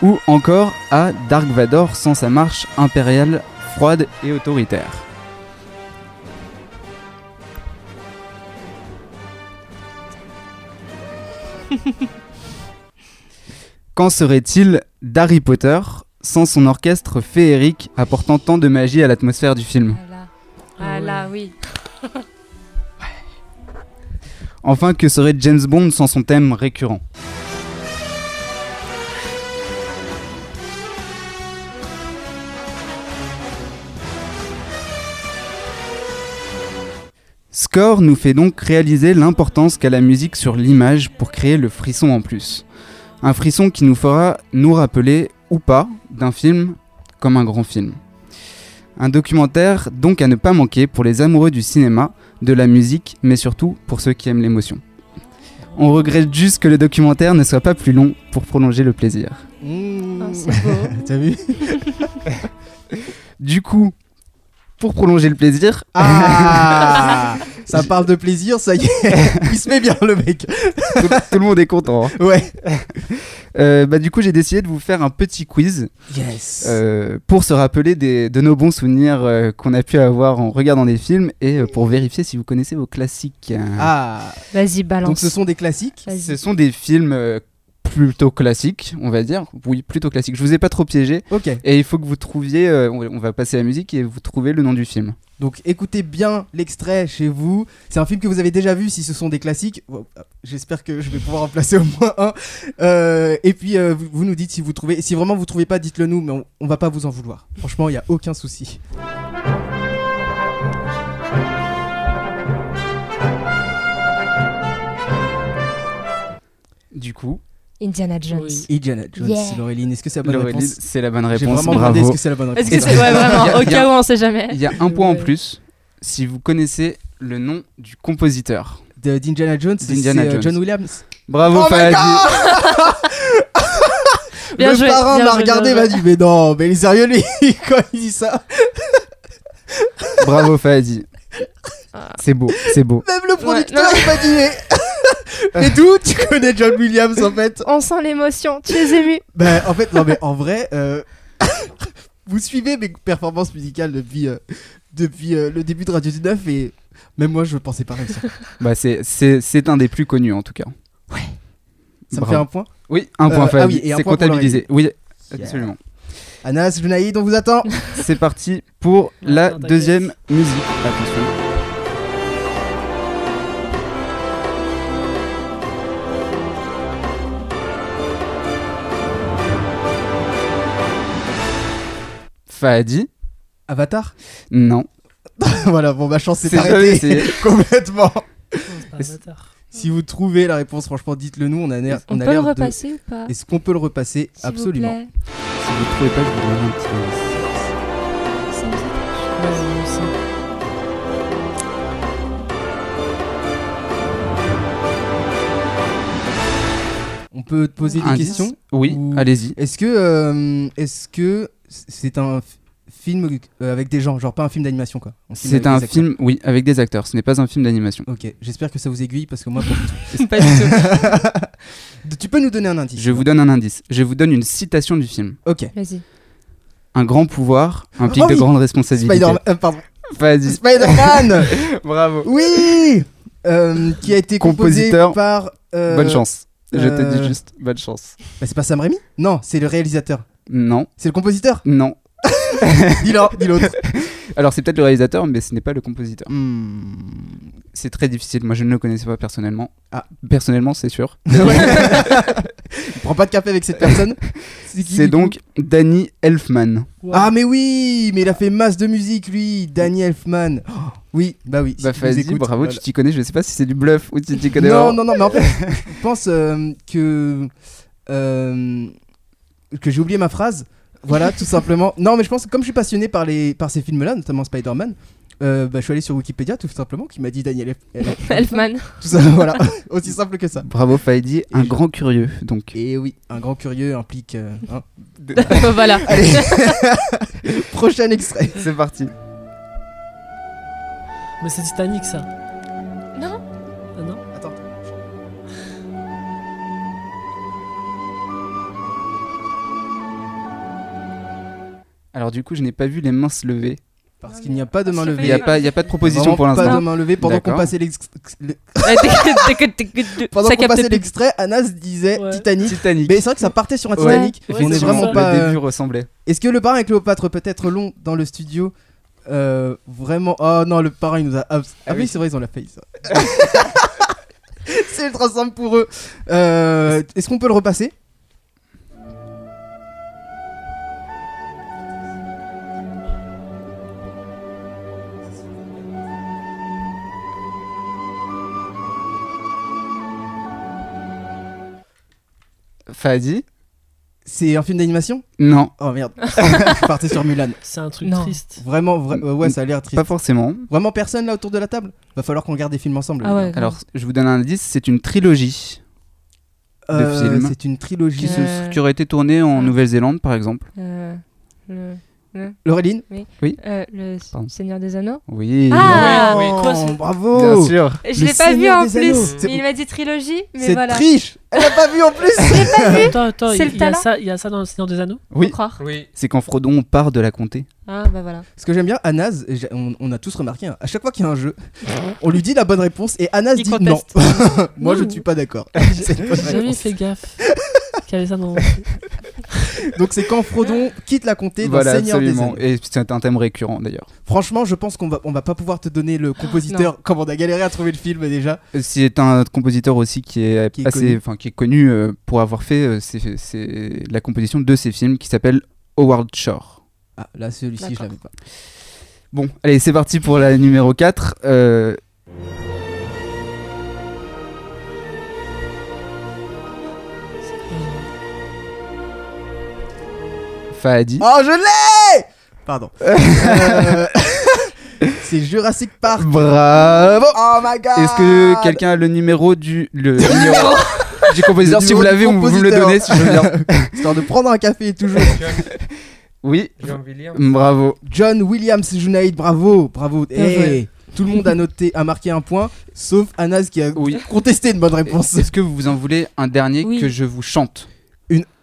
Ou encore à Dark Vador sans sa marche impériale froide et autoritaire. [LAUGHS] Qu'en serait-il d'Harry Potter sans son orchestre féerique apportant tant de magie à l'atmosphère du film? Ah là, Ah là oui. Enfin, que serait James Bond sans son thème récurrent? Score nous fait donc réaliser l'importance qu'a la musique sur l'image pour créer le frisson en plus. Un frisson qui nous fera nous rappeler, ou pas, d'un film comme un grand film. Un documentaire donc à ne pas manquer pour les amoureux du cinéma, de la musique, mais surtout pour ceux qui aiment l'émotion. On regrette juste que le documentaire ne soit pas plus long pour prolonger le plaisir. Mmh. Oh. [LAUGHS] T'as vu? Du coup, pour prolonger le plaisir, Ah [LAUGHS] Ça parle de plaisir, ça y est. [LAUGHS] Il se met bien le mec. tout, tout le monde est content. hein. Ouais. [LAUGHS] Euh, bah, du coup, j'ai décidé de vous faire un petit quiz Yes. euh, pour se rappeler des- de nos bons souvenirs euh, qu'on a pu avoir en regardant des films et euh, pour vérifier si vous connaissez vos classiques. Ah. Vas-y, balance. Donc ce sont des classiques. Vas-y. Ce sont des films euh, plutôt classiques, on va dire. Oui, plutôt classiques. Je vous ai pas trop piégé. Ok. Et il faut que vous trouviez, euh, on va passer à la musique et vous trouvez le nom du film. Donc écoutez bien l'extrait chez vous. C'est un film que vous avez déjà vu si ce sont des classiques. Euh, J'espère que je vais pouvoir en placer au moins un. Euh, et puis euh, vous, nous dites si vous trouvez. Si vraiment vous trouvez pas, dites-le nous, mais on, on va pas vous en vouloir. Franchement, il y a aucun souci. Du coup, Indiana Jones. Oui. Indiana Jones, Yeah. Laureline, est-ce que c'est la bonne Laureline, réponse c'est la bonne J'ai réponse. vraiment demandé Bravo. est-ce que c'est la bonne Est-ce réponse. que c'est ouais, vraiment au cas où on sait jamais. Il y a un point en plus si vous connaissez le nom du compositeur. de- d'Indiana Jones, c'est D'Indiana c'est, euh, Jones. John Williams. Bravo Oh. [LAUGHS] Bien le joué, parrain bien m'a joué, regardé, m'a dit mais non, mais il est sérieux lui [LAUGHS] quand il dit ça. Bravo Fahadi. Ah. C'est beau, c'est beau. Même le producteur il m'a dit mais, mais d'où tu connais John Williams en fait On sent l'émotion, tu es ému. Ben en fait non mais en vrai, euh, [LAUGHS] vous suivez mes performances musicales depuis euh, depuis euh, le début de Radio 19 et même moi je pensais pas réussir. Bah c'est c'est c'est un des plus connus en tout cas. Ça me fait un point. Oui, un Euh, point ah oui, c'est comptabilisé. Oui, Yeah. absolument. Anas, Junaïd, on vous attend. C'est parti pour la deuxième musique. Attention. Fahadi Avatar? Non. [LAUGHS] Voilà, bon ma chance s'est C'est arrêtée [LAUGHS] complètement. Non, pas Avatar. Si vous trouvez la réponse, franchement, dites-le nous. On a l'air, On on a peut le de. repasser ou pas? Est-ce qu'on peut le repasser? Vous Absolument. plaît Si vous ne trouvez pas, je vous donne un petit indice. Ça me dit- Ouais, moi aussi. On peut te poser des Indice questions? Oui, Ou- allez-y. Est-ce que, euh, est-ce que c'est un film euh, avec des gens, genre pas un film d'animation quoi Un film C'est un film, oui, avec des acteurs. Ce n'est pas un film d'animation. Ok, j'espère que ça vous aiguille parce que moi, pour- [LAUGHS] Pas du tout. [LAUGHS] tu peux nous donner un indice Je vous donne un indice. Je vous donne une citation du film. Ok. Vas-y. Un grand pouvoir implique Oh de grandes responsabilités. Spider, euh, pardon. Vas-y. Spider-Man. [LAUGHS] Bravo. oui. Euh, qui a été composé Compositeur. par. euh, Bonne chance. Je te dis juste bonne chance. bah, c'est pas Sam Raimi? Non, c'est le réalisateur. Non, C'est le compositeur. non. [LAUGHS] Dis l'autre. [LAUGHS] Alors c'est peut-être le réalisateur, mais ce n'est pas le compositeur. Hmm. C'est très difficile. Moi, je ne le connaissais pas personnellement. Ah. Personnellement, c'est sûr. [LAUGHS] Prends pas de café avec cette personne. C'est donc Danny Elfman. Ah mais oui, mais il a fait masse de musique lui, Danny Elfman. Oh, [GASPS] oui, bah oui. Bah, si vas-y, bravo, voilà. tu t'y connais. Je sais pas si c'est du bluff ou si tu t'y connais. Non, non, non, mais en fait, je pense euh, que euh, que j'ai oublié ma phrase. Voilà, tout simplement. Non, mais je pense que comme je suis passionné par les par ces films-là, notamment Spider-Man. euh, bah, je suis allé sur Wikipédia tout simplement qui m'a dit Daniel Elf- Elf- [LAUGHS] Elfman. tout ça voilà [LAUGHS] aussi simple que ça Bravo, Faidi, un je- grand curieux. Donc, et oui un grand curieux implique euh, hein. [LAUGHS] voilà. allez prochain extrait c'est parti. Mais c'est Titanic ça. Alors du coup, je n'ai pas vu les mains se lever. parce qu'il n'y a pas de main Je Il levée n'y a pas, pas de proposition pour pas l'instant. de main levée pendant qu'on passait l'extrait Anas disait Ouais. Titanic Titanic. mais c'est vrai que ça partait sur un Ouais. Titanic Ouais, on est vraiment ça. pas Le euh, début ressemblait. Est-ce que le parrain et Cléopâtre peut être long dans le studio Euh, Vraiment. Oh non, le parrain il nous a. Ah, Ah oui, c'est vrai, ils ont la faille ça. [LAUGHS] c'est ultra simple pour eux. Euh, Est-ce qu'on peut le repasser? Fadi C'est un film d'animation? Non, Oh merde. [LAUGHS] Je partais sur Mulan. C'est un truc Non. triste. Vraiment, vra- euh, ouais, ça a l'air triste. pas forcément. Vraiment personne là autour de la table? Va falloir qu'on regarde des films ensemble. Ah ouais. Alors, je vous donne un indice, c'est une trilogie Euh, film. C'est une trilogie. qui, se- Euh. qui aurait été tournée en. Nouvelle-Zélande, par exemple. Euh, le, Laureline euh, le Pardon. Seigneur des Anneaux. Oui. Ah oui, Oh, quoi, c'est- bravo Bien sûr. Je l'ai pas vu en plus. C'est- Il m'a dit trilogie, mais C'est voilà. triche Elle a pas vu en plus [LAUGHS] Attends, attends, C'est il y, a talent. ça- il y a ça dans le Seigneur des Anneaux Oui. Oui. C'est quand Frodon part de la comté. Ah bah voilà. Ce que j'aime bien, j'ai- on, on a tous remarqué, hein, à chaque fois qu'il y a un jeu, [LAUGHS] on lui dit la bonne réponse et Anas Il dit conteste. non. [LAUGHS] Moi je ne suis pas d'accord. C'est J'ai jamais fait gaffe qu'il y avait ça dans. Donc c'est quand Frodon quitte la comté dans Voilà, Seigneur des. Anneaux. Et c'est un thème récurrent d'ailleurs. Franchement, je pense qu'on va, on va pas pouvoir te donner le compositeur comme on a galéré à trouver le film déjà. C'est un compositeur aussi qui est, Qui est assez, connu. enfin qui est connu euh, pour avoir fait euh, c'est- c'est la composition de ces films qui s'appelle Howard Shore. Ah là celui-ci je l'avais pas. Bon, allez, c'est parti pour la numéro 4. Euh... Oh je l'ai Pardon. [LAUGHS] Euh, [LAUGHS] C'est Jurassic Park. Bravo Oh my god. Est-ce que quelqu'un a le numéro du le [LAUGHS] numéro du compositeur? Le Si vous l'avez, vous, vous me le donnez si je veux bien. Histoire de prendre un café toujours. Oui, John Williams. bravo. John Williams Junaid, bravo, bravo. Eh, tout le monde a noté, a marqué un point, sauf Anas qui a Oui. contesté une bonne réponse. Est-ce que vous en voulez un dernier Oui. que je vous chante?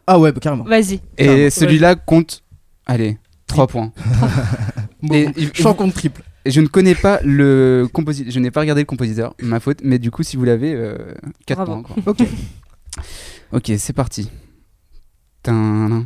Ah ouais, bah, carrément. Vas-y. Et Carrément. celui-là compte, allez, 3 points. [LAUGHS] Bon, Et il- chant contre triple. Et je ne connais pas le compositeur, je n'ai pas regardé le compositeur, ma faute, mais du coup, si vous l'avez, 4 Bravo. points. quoi. Ok. Ok, c'est parti. Tadam.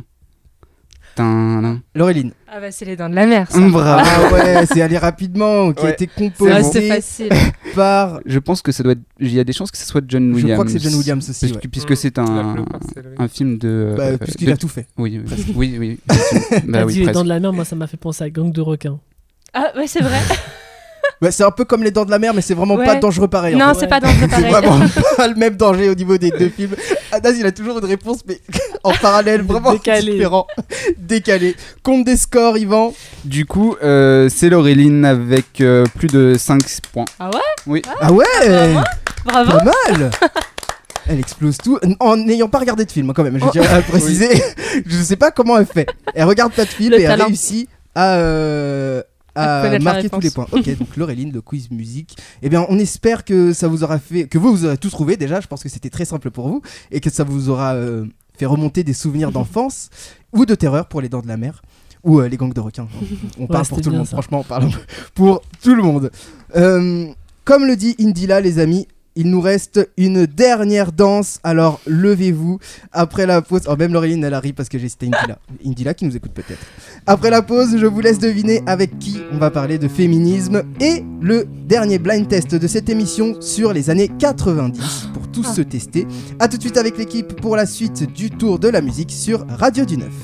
Laureline. Ah bah c'est les dents de la mer. Ça. Bravo. Ah ouais, c'est aller rapidement, qui a Ouais. été Ouais, composé c'est facile. [LAUGHS] par. Je pense que ça doit être. Il y a des chances que ce soit John Williams. Je crois que c'est John Williams aussi. Ouais. puisque c'est un, plupart, c'est lui. un film de. Bah, euh, puisqu'il de- a tout fait. Oui, oui, oui. oui, [LAUGHS] bah oui, dit les dents de la mer, moi ça m'a fait penser à Gang de requins. Ah ouais c'est vrai. [LAUGHS] Bah, c'est un peu comme les dents de la mer, mais c'est vraiment Ouais. pas dangereux pareil. en non fait. c'est pas dangereux C'est pareil. vraiment pas le même danger au niveau des deux films. Anas, il a toujours une réponse, mais [LAUGHS] en parallèle, vraiment Décalé. différent. [LAUGHS] Décalé. Compte des scores, Yvan. Du coup, euh, c'est Laureline avec euh, plus de 5 points. Ah ouais? Bravo. Pas mal [LAUGHS] Elle explose tout en n'ayant pas regardé de film, quand même. Je Oh. tiens à le préciser. je sais pas comment elle fait. Elle regarde pas de film Le et elle talent. réussit à, euh, connaître la marquer tous les points. Ok, donc Laureline, le quiz musique. Eh bien, on espère que ça vous aura fait, que vous vous aurez tous trouvé déjà. Je pense que c'était très simple pour vous et que ça vous aura euh, fait remonter des souvenirs d'enfance [LAUGHS] ou de terreur pour les dents de la mer ou euh, les gangs de requins. [LAUGHS] On parle pour tout le monde. ça. Franchement, on parle [LAUGHS] pour tout le monde. Euh, comme le dit Indila, les amis. Il nous reste une dernière danse, alors levez-vous. Après la pause, oh même Laureline elle arrive parce que j'ai cité Indila. [LAUGHS] Indila qui nous écoute peut-être. Après la pause, je vous laisse deviner avec qui on va parler de féminisme et le dernier blind test de cette émission sur les années 90 pour tous se tester. A tout de suite avec l'équipe pour la suite du tour de la musique sur Radio du Neuf.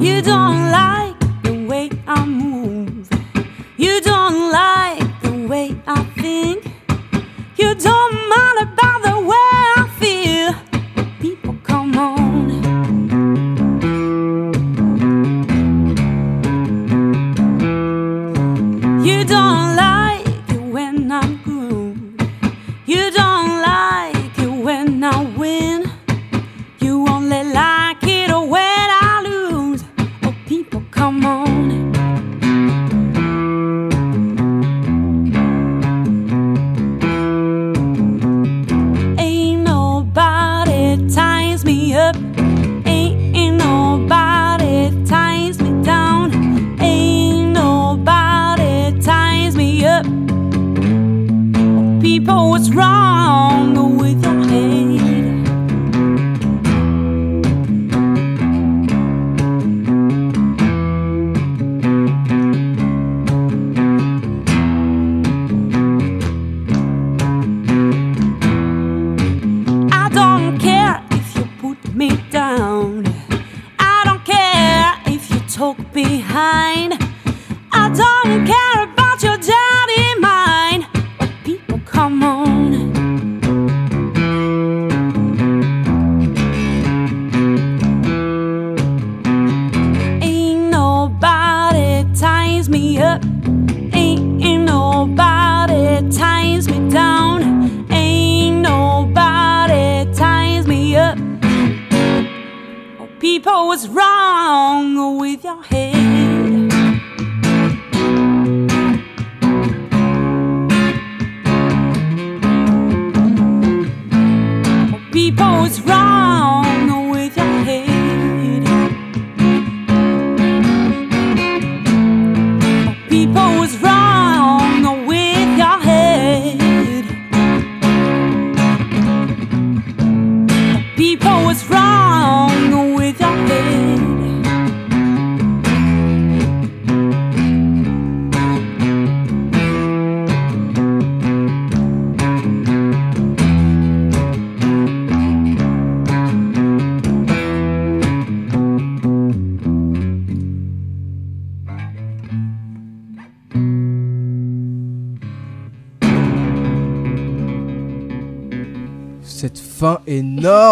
You don't like the way I move. You don't like the way I think. You don't mind about the way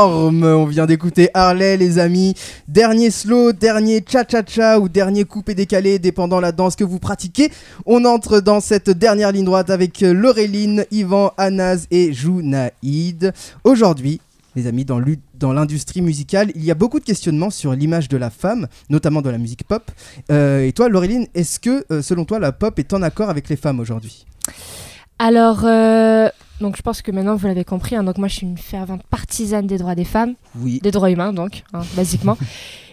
On vient d'écouter Harley, les amis. Dernier slow, dernier cha-cha-cha ou dernier coupé décalé, dépendant la danse que vous pratiquez. On entre dans cette dernière ligne droite avec euh, Laureline, Yvan, Anas et Jounaïd. Aujourd'hui, les amis, dans l'industrie musicale, il y a beaucoup de questionnements sur l'image de la femme, notamment dans la musique pop. Euh, et toi, Laureline, est-ce que, euh, selon toi, la pop est en accord avec les femmes aujourd'hui? Alors, donc je pense que maintenant vous l'avez compris, hein, donc moi je suis une fervente partisane des droits des femmes, Oui. des droits humains donc, hein, [LAUGHS] basiquement.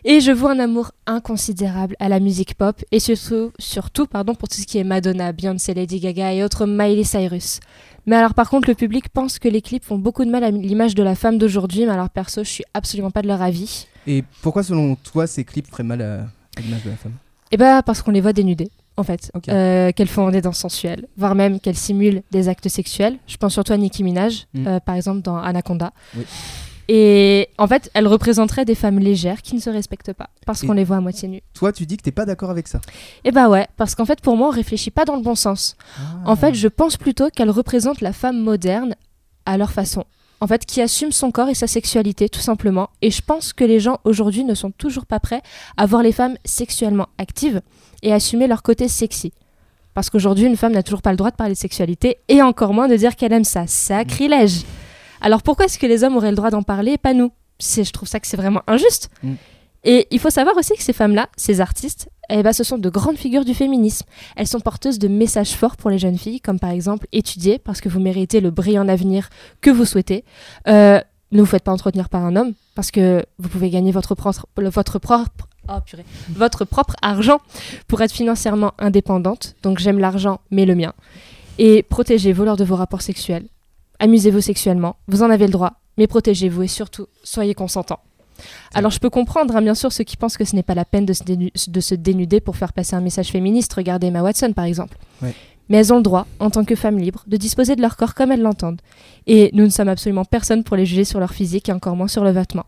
Et je vois un amour inconsidérable à la musique pop et surtout, surtout pardon, pour tout ce qui est Madonna, Beyoncé, Lady Gaga et autres Miley Cyrus. Mais alors par contre le public pense que les clips font beaucoup de mal à l'image de la femme d'aujourd'hui, mais alors perso je suis absolument pas de leur avis. Et pourquoi, selon toi, ces clips feraient mal à, à l'image de la femme? Et bah parce qu'on les voit dénudées, en fait. Euh, qu'elles font des danses sensuelles, voire même qu'elles simulent des actes sexuels. Je pense surtout à Nicki Minaj, Mm. euh, par exemple dans Anaconda. Oui. Et en fait, elles représenteraient des femmes légères qui ne se respectent pas, parce qu'on les voit à moitié nues. Toi, tu dis que t'es pas d'accord avec ça. Et bah ouais, parce qu'en fait, pour moi, on réfléchit pas dans le bon sens. En fait, je pense plutôt qu'elles représentent la femme moderne à leur façon. En fait, qui assume son corps et sa sexualité, tout simplement. Et je pense que les gens aujourd'hui ne sont toujours pas prêts à voir les femmes sexuellement actives et assumer leur côté sexy. Parce qu'aujourd'hui, une femme n'a toujours pas le droit de parler de sexualité et encore moins de dire qu'elle aime ça. Sacrilège. Alors pourquoi est-ce que les hommes auraient le droit d'en parler et pas nous? Je trouve ça que c'est vraiment injuste. Mm. Et il faut savoir aussi que ces femmes-là, ces artistes, eh ben, ce sont de grandes figures du féminisme. Elles sont porteuses de messages forts pour les jeunes filles, comme par exemple étudier parce que vous méritez le brillant avenir que vous souhaitez. Euh, ne vous faites pas entretenir par un homme parce que vous pouvez gagner votre propre, oh, votre propre argent pour être financièrement indépendante. Donc j'aime l'argent, mais le mien. Et protégez-vous lors de vos rapports sexuels. Amusez-vous sexuellement, vous en avez le droit, mais protégez-vous et surtout soyez consentants. Alors je peux comprendre, hein, bien sûr, ceux qui pensent que ce n'est pas la peine de se, dénu- de se dénuder pour faire passer un message féministe. Regardez Emma Watson, par exemple. Ouais. Mais elles ont le droit, en tant que femmes libres, de disposer de leur corps comme elles l'entendent. Et nous ne sommes absolument personne pour les juger sur leur physique et encore moins sur le vêtement.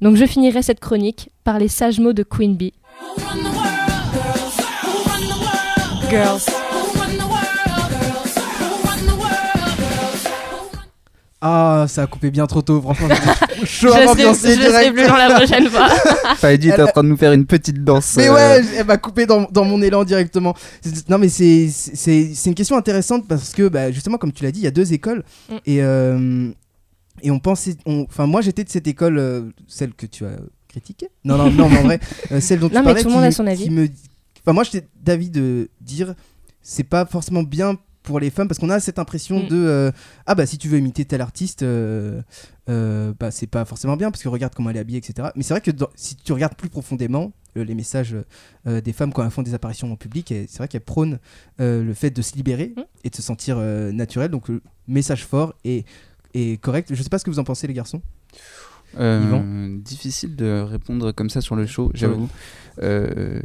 Donc je finirai cette chronique par les sages mots de Queen Bee. Girls. Ah, ça a coupé bien trop tôt, franchement. [LAUGHS] Je à serai, plus dans la prochaine fois. [LAUGHS] Faïdi est en train de nous faire une petite danse. Mais euh, ouais, elle m'a coupé dans, dans mon élan directement. C'est- Non, mais c'est- une question intéressante parce que, bah, justement, comme tu l'as dit, il y a deux écoles. Mm. Et, euh, et on pensait. Enfin, moi, j'étais de cette école, euh, celle que tu as critiquée. Non, non, non, mais en vrai, [LAUGHS] euh, celle dont tu Non, mais parlais. tout le monde a son avis. qui me- Enfin, moi, j'étais d'avis de dire c'est pas forcément bien pour les femmes parce qu'on a cette impression Mm. de euh, ah bah si tu veux imiter tel artiste euh, euh, bah c'est pas forcément bien parce que regarde comment elle est habillée etc mais c'est vrai que dans- si tu regardes plus profondément les messages des femmes quand elles font des apparitions en public c'est vrai qu'elles prônent le fait de se libérer Mm. et de se sentir naturel donc le message fort et, et correct je sais pas ce que vous en pensez les garçons Euh, difficile de répondre comme ça sur le show, j'avoue. Euh,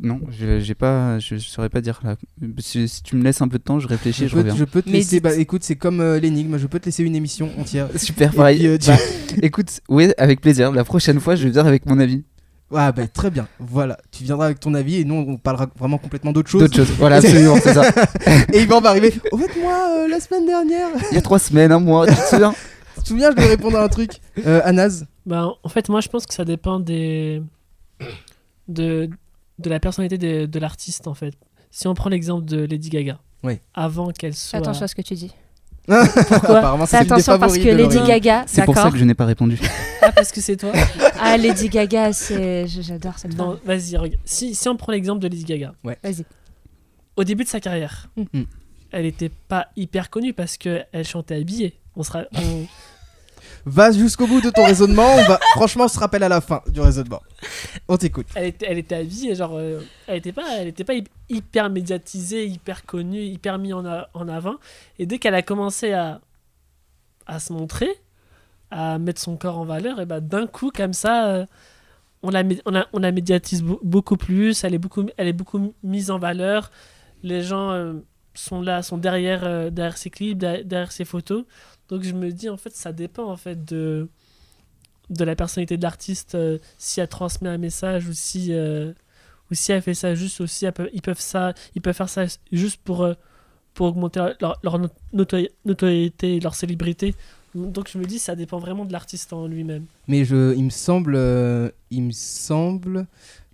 non, je- j'ai pas, je saurais pas dire là. Si, si tu me laisses un peu de temps, je réfléchis, je, peux, reviens. je peux te Mais laisser bah écoute c'est comme euh, l'énigme je peux te laisser une émission entière [LAUGHS] Super, Et pareil. puis, euh, tu- Bah, écoute, oui, avec plaisir. La prochaine fois, je vais venir avec mon avis. Ah bah très bien, voilà, tu viendras avec ton avis et nous on parlera vraiment complètement d'autre chose. D'autres choses. Voilà, absolument, c'est ça. [LAUGHS] Et Yvan va arriver. Au fait moi euh, la semaine dernière, Il y a trois semaines, un mois, tu te souviens? [LAUGHS] te souviens je devais répondre à un truc. Euh, Anas, Bah, en fait, moi, je pense que ça dépend des... de, de la personnalité de, de l'artiste, en fait. Si on prend l'exemple de Lady Gaga, Oui. avant qu'elle soit... Attention à ce que tu dis. [LAUGHS] apparemment Fais attention parce que Lady. Gaga, C'est pour ça que je n'ai pas répondu. Ah, parce que c'est toi Ah, Lady Gaga, c'est... J'adore cette Non, femme. Vas-y, regarde. Si, si on prend l'exemple de Lady Gaga, Vas-y. au début de sa carrière, Mm. elle était pas hyper connue parce qu'elle chantait habillée. On sera, on- Va jusqu'au bout de ton raisonnement, on franchement on se rappelle à la fin du raisonnement. On t'écoute. elle, était, était habillée, genre, euh, elle était pas, elle était pas hy- hyper médiatisée, hyper connue, hyper mise en, avant. Et dès qu'elle a commencé à, à se montrer, à mettre son corps en valeur, et ben d'un coup, comme ça, euh, on, la, on, la, on la médiatise beau- beaucoup plus, elle est beaucoup, elle est beaucoup mise en valeur. Les gens euh, sont là, sont derrière, derrière ses clips, derrière ses photos. Donc je me dis, en fait, ça dépend en fait de, de la personnalité de l'artiste, euh, si elle transmet un message ou si, euh, ou si elle fait ça juste aussi, elle peut- ils, peuvent ça, ils peuvent faire ça juste pour, euh, pour augmenter leur, leur not- notori- notoriété leur célébrité. Donc je me dis, ça dépend vraiment de l'artiste en lui-même. Mais je, il me semble, il me semble,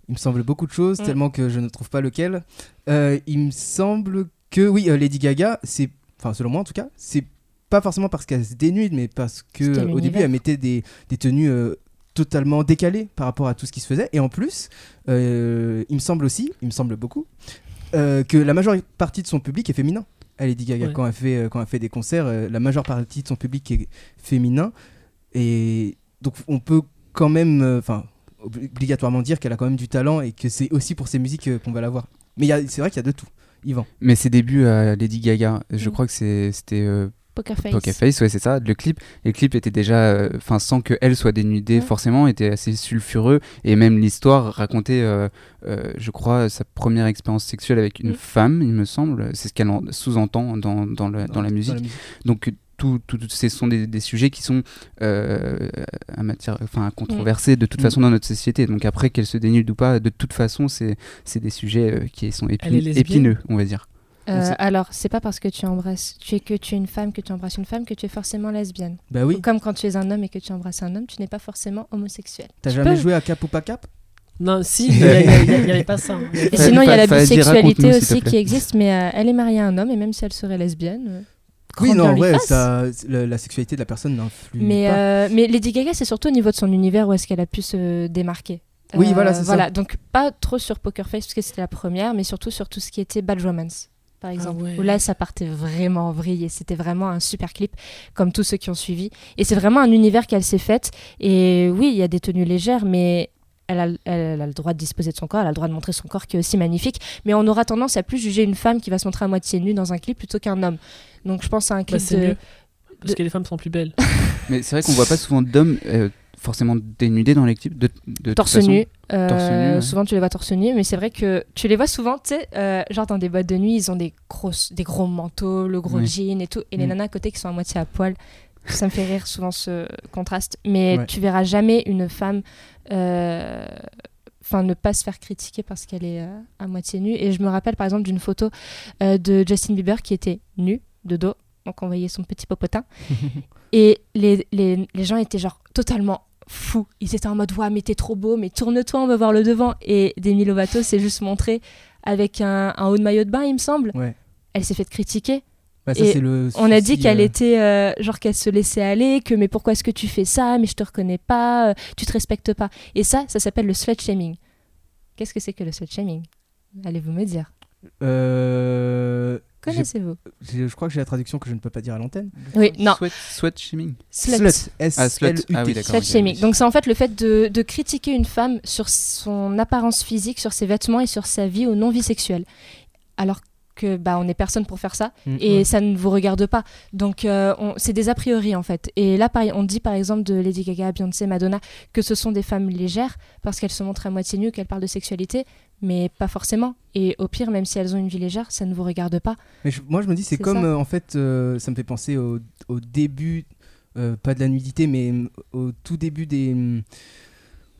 il me semble beaucoup de choses, Mm. tellement que je ne trouve pas lequel. Il me semble que oui, Lady Gaga, c'est, enfin selon moi en tout cas, c'est pas forcément parce qu'elle se dénude, mais parce que euh, au début elle mettait des, des tenues euh, totalement décalées par rapport à tout ce qui se faisait. Et en plus, euh, il me semble aussi, il me semble beaucoup, euh, que la majeure partie de son public est féminin. À Lady Gaga, Ouais. quand, elle fait, euh, quand elle fait des concerts, euh, la majeure partie de son public est féminin. Et donc on peut quand même, euh, enfin, obligatoirement dire qu'elle a quand même du talent et que c'est aussi pour ses musiques euh, qu'on va la voir. Mais il y a- c'est vrai qu'il y a de tout. Yvan. Mais ses débuts à Lady Gaga, je Mm. crois que c'était euh, Poker Face. Poker Face, ouais, c'est ça. Le clip, les clips étaient déjà, euh, enfin, sans que elle soit dénudée Ouais. forcément, étaient assez sulfureux. Et même l'histoire racontait, euh, euh, je crois, sa première expérience sexuelle avec une Mm. femme, il me semble. C'est ce qu'elle en- sous-entend dans, dans, la musique. Donc tout, tout- tout- ce sont des, des sujets qui sont euh, à matière, enfin controversés de toute Mm. façon dans notre société. Donc après qu'elle se dénude ou pas, de toute façon c'est c'est des sujets euh, qui sont épineux, on va dire. Euh, alors, c'est pas parce que tu embrasses, tu es que tu es une femme, que tu embrasses une femme, que tu es forcément lesbienne. Bah oui. Comme quand tu es un homme et que tu embrasses un homme, tu n'es pas forcément homosexuel. T'as jamais peux. joué à Cap ou pas Cap? Non, si, [LAUGHS] il n'y avait pas ça. hein. Et sinon, il y a la bisexualité aussi qui existe, mais euh, elle est mariée à un homme, et même si elle serait lesbienne, euh, Oui, non, ouais, ça, le- la sexualité de la personne n'influe Mais, pas. euh, mais Lady Gaga, c'est surtout au niveau de son univers où est-ce qu'elle a pu se démarquer. Oui, Euh, voilà, c'est ça. voilà. Donc, pas trop sur Poker Face, parce que c'était la première, mais surtout sur tout ce qui était Bad Romance, par exemple. ouais. Où là, ça partait vraiment en vrille et c'était vraiment un super clip, comme tous ceux qui ont suivi. Et c'est vraiment un univers qu'elle s'est faite. Et oui, il y a des tenues légères, mais. Elle a, elle a le droit de disposer de son corps, elle a le droit de montrer son corps qui est aussi magnifique, mais on aura tendance à plus juger une femme qui va se montrer à moitié nue dans un clip plutôt qu'un homme. Donc je pense à un Bah, clip c'est de, mieux. Parce que les femmes sont plus belles. Mais c'est vrai qu'on voit pas souvent d'hommes euh, forcément dénudés dans les clips. De, de toute torse façon. nu. Euh, Torse nu, ouais. Souvent, tu les vois torse nu, mais c'est vrai que tu les vois souvent, tu sais, euh, genre dans des boîtes de nuit, ils ont des, grosses, des gros manteaux, le gros Oui. jean et tout, et les Mm. nanas à côté qui sont à moitié à poil. Ça me fait rire souvent ce contraste. Mais Ouais. tu verras jamais une femme. euh, Enfin, ne pas se faire critiquer parce qu'elle est euh, à moitié nue. Et je me rappelle par exemple d'une photo euh, de Justin Bieber qui était nu, de dos, donc on voyait son petit popotin. [LAUGHS] Et les, les, les gens étaient genre totalement fous. Ils étaient en mode, ouais, mais t'es trop beau, mais tourne-toi, on va voir le devant. Et Demi Lovato s'est juste montrée avec un, un haut de maillot de bain, il me semble. Ouais. Elle s'est fait critiquer. Bah, ça, et c'est le On a dit qu'elle euh, était, euh, genre qu'elle se laissait aller, que mais pourquoi est-ce que tu fais ça, mais je te reconnais pas, euh, tu te respectes pas. Et ça, ça s'appelle le slut shaming. Qu'est-ce que c'est que le slut shaming? Allez-vous me dire? Connaissez-vous Je crois que j'ai la traduction que je ne peux pas dire à l'antenne. Oui, non. Sweat, sweat shaming. Slut. Slut. S Ah, slut. L U T. Ah oui, d'accord. Slut shaming. Donc c'est en fait le fait de, de critiquer une femme sur son apparence physique, sur ses vêtements et sur sa vie ou non-vie sexuelle. Alors que bah on n'est personne pour faire ça Mm. et ça ne vous regarde pas. Donc euh, c'est des a priori en fait. Et là pareil, on dit par exemple de Lady Gaga, Beyoncé, Madonna que ce sont des femmes légères parce qu'elles se montrent à moitié nues, qu'elles parlent de sexualité, mais pas forcément. Et au pire, même si elles ont une vie légère, ça ne vous regarde pas. Mais je- moi, je me dis, c'est comme euh, en fait, euh, ça me fait penser au, au début, euh, pas de la nudité, mais mm, au tout début des. mm,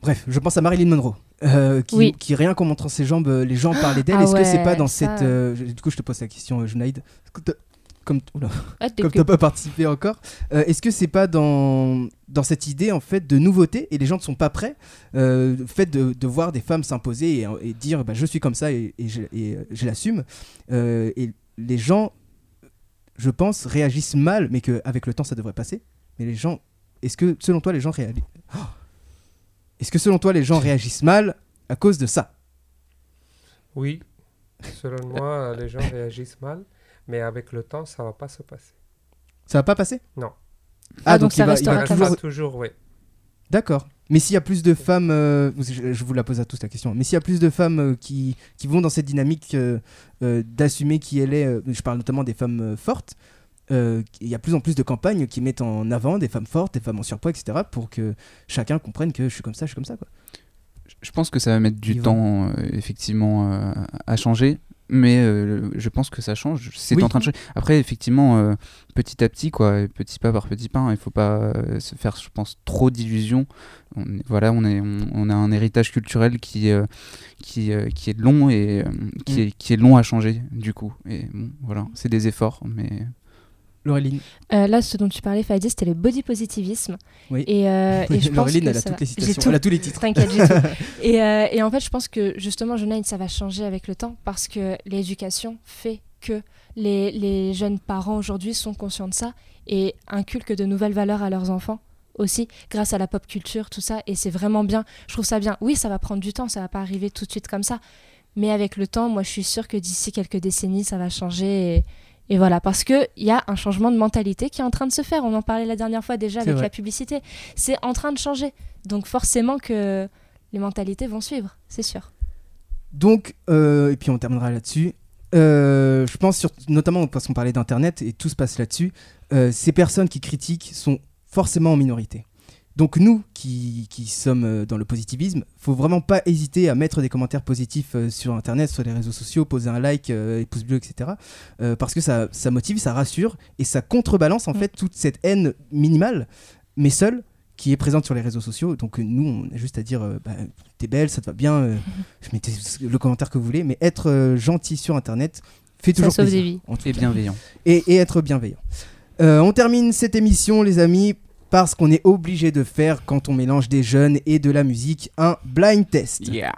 Bref, je pense à Marilyn Monroe. qui, Oui. qui rien qu'en montrant ses jambes, les gens parlaient d'elle. Ah Est-ce que c'est pas dans ça. cette. du coup, je te pose la question, Junaïd. Est-ce que t'as- Comme, Ah, comme que- t'as pas participé encore, euh, est-ce que c'est pas dans, dans cette idée en fait de nouveauté et les gens ne sont pas prêts, euh, le fait de, de voir des femmes s'imposer et, et dire bah, je suis comme ça et, et je, et, euh, je l'assume, euh, et les gens, je pense, réagissent mal, mais qu'avec le temps ça devrait passer. Mais les gens, est-ce que selon toi les gens réagissent Est-ce que selon toi les gens réagissent mal à cause de ça? Oui, selon moi, les gens réagissent mal, mais avec le temps, ça va pas se passer. Ça va pas passer? Non. Ah, donc il ça va- il restera va restera toujours- toujours, oui. D'accord. Mais s'il y a plus de femmes, euh, je, je vous la pose à tous la question, mais s'il y a plus de femmes euh, qui, qui vont dans cette dynamique euh, euh, d'assumer qui elle est, euh, je parle notamment des femmes euh, fortes, euh, il y a plus en plus de campagnes qui mettent en avant des femmes fortes, des femmes en surpoids, etc., pour que chacun comprenne que je suis comme ça, je suis comme ça. Quoi. Je pense que ça va mettre du temps, euh, effectivement, euh, à changer. Mais euh, je pense que ça change. C'est Oui. en train de changer. Après, effectivement, euh, petit à petit, quoi, petit pas par petit pas, hein, il faut pas euh, se faire, je pense, trop d'illusions. On voilà, on, est, on, on a un héritage culturel qui, euh, qui, euh, qui est long et euh, qui, Mm. est, qui est long à changer, du coup. Et bon, voilà, c'est des efforts, mais Laureline. Euh, là, ce dont tu parlais, Fadi, c'était le body positivisme. Oui. Et, euh, et je pense Laureline, que elle a ça toutes va- les J'ai citations, tout. elle a tous les titres. T'inquiète, j'ai tout. [LAUGHS] Et, euh, et en fait, je pense que justement, Jeune ça va changer avec le temps parce que l'éducation fait que les, les jeunes parents aujourd'hui sont conscients de ça et inculquent de nouvelles valeurs à leurs enfants aussi grâce à la pop culture, tout ça. Et c'est vraiment bien. Je trouve ça bien. Oui, ça va prendre du temps, ça va pas arriver tout de suite comme ça. Mais avec le temps, moi, je suis sûre que d'ici quelques décennies, ça va changer. Et, et voilà, parce qu'il y a un changement de mentalité qui est en train de se faire. On en parlait la dernière fois déjà avec vrai. la publicité. C'est en train de changer. Donc forcément que les mentalités vont suivre, c'est sûr. Donc, euh, et puis on terminera là-dessus. Euh, je pense, sur, notamment parce qu'on parlait d'Internet et tout se passe là-dessus, euh, ces personnes qui critiquent sont forcément en minorité. Donc nous, qui, qui sommes euh, dans le positivisme, faut vraiment pas hésiter à mettre des commentaires positifs euh, sur Internet, sur les réseaux sociaux, poser un like, euh, et pouce bleu, etc. Euh, parce que ça, ça motive, ça rassure et ça contrebalance en Mm. fait toute cette haine minimale, mais seule, qui est présente sur les réseaux sociaux. Donc nous, on a juste à dire, euh, bah, t'es belle, ça te va bien, euh, [LAUGHS] je mettez le commentaire que vous voulez, mais être euh, gentil sur Internet fait Ça toujours sauve plaisir, des vies. en tout Et cas. bienveillant. Et, et être bienveillant. Euh, on termine cette émission, les amis, parce qu'on est obligé de faire, quand on mélange des jeunes et de la musique, un blind test. Yeah.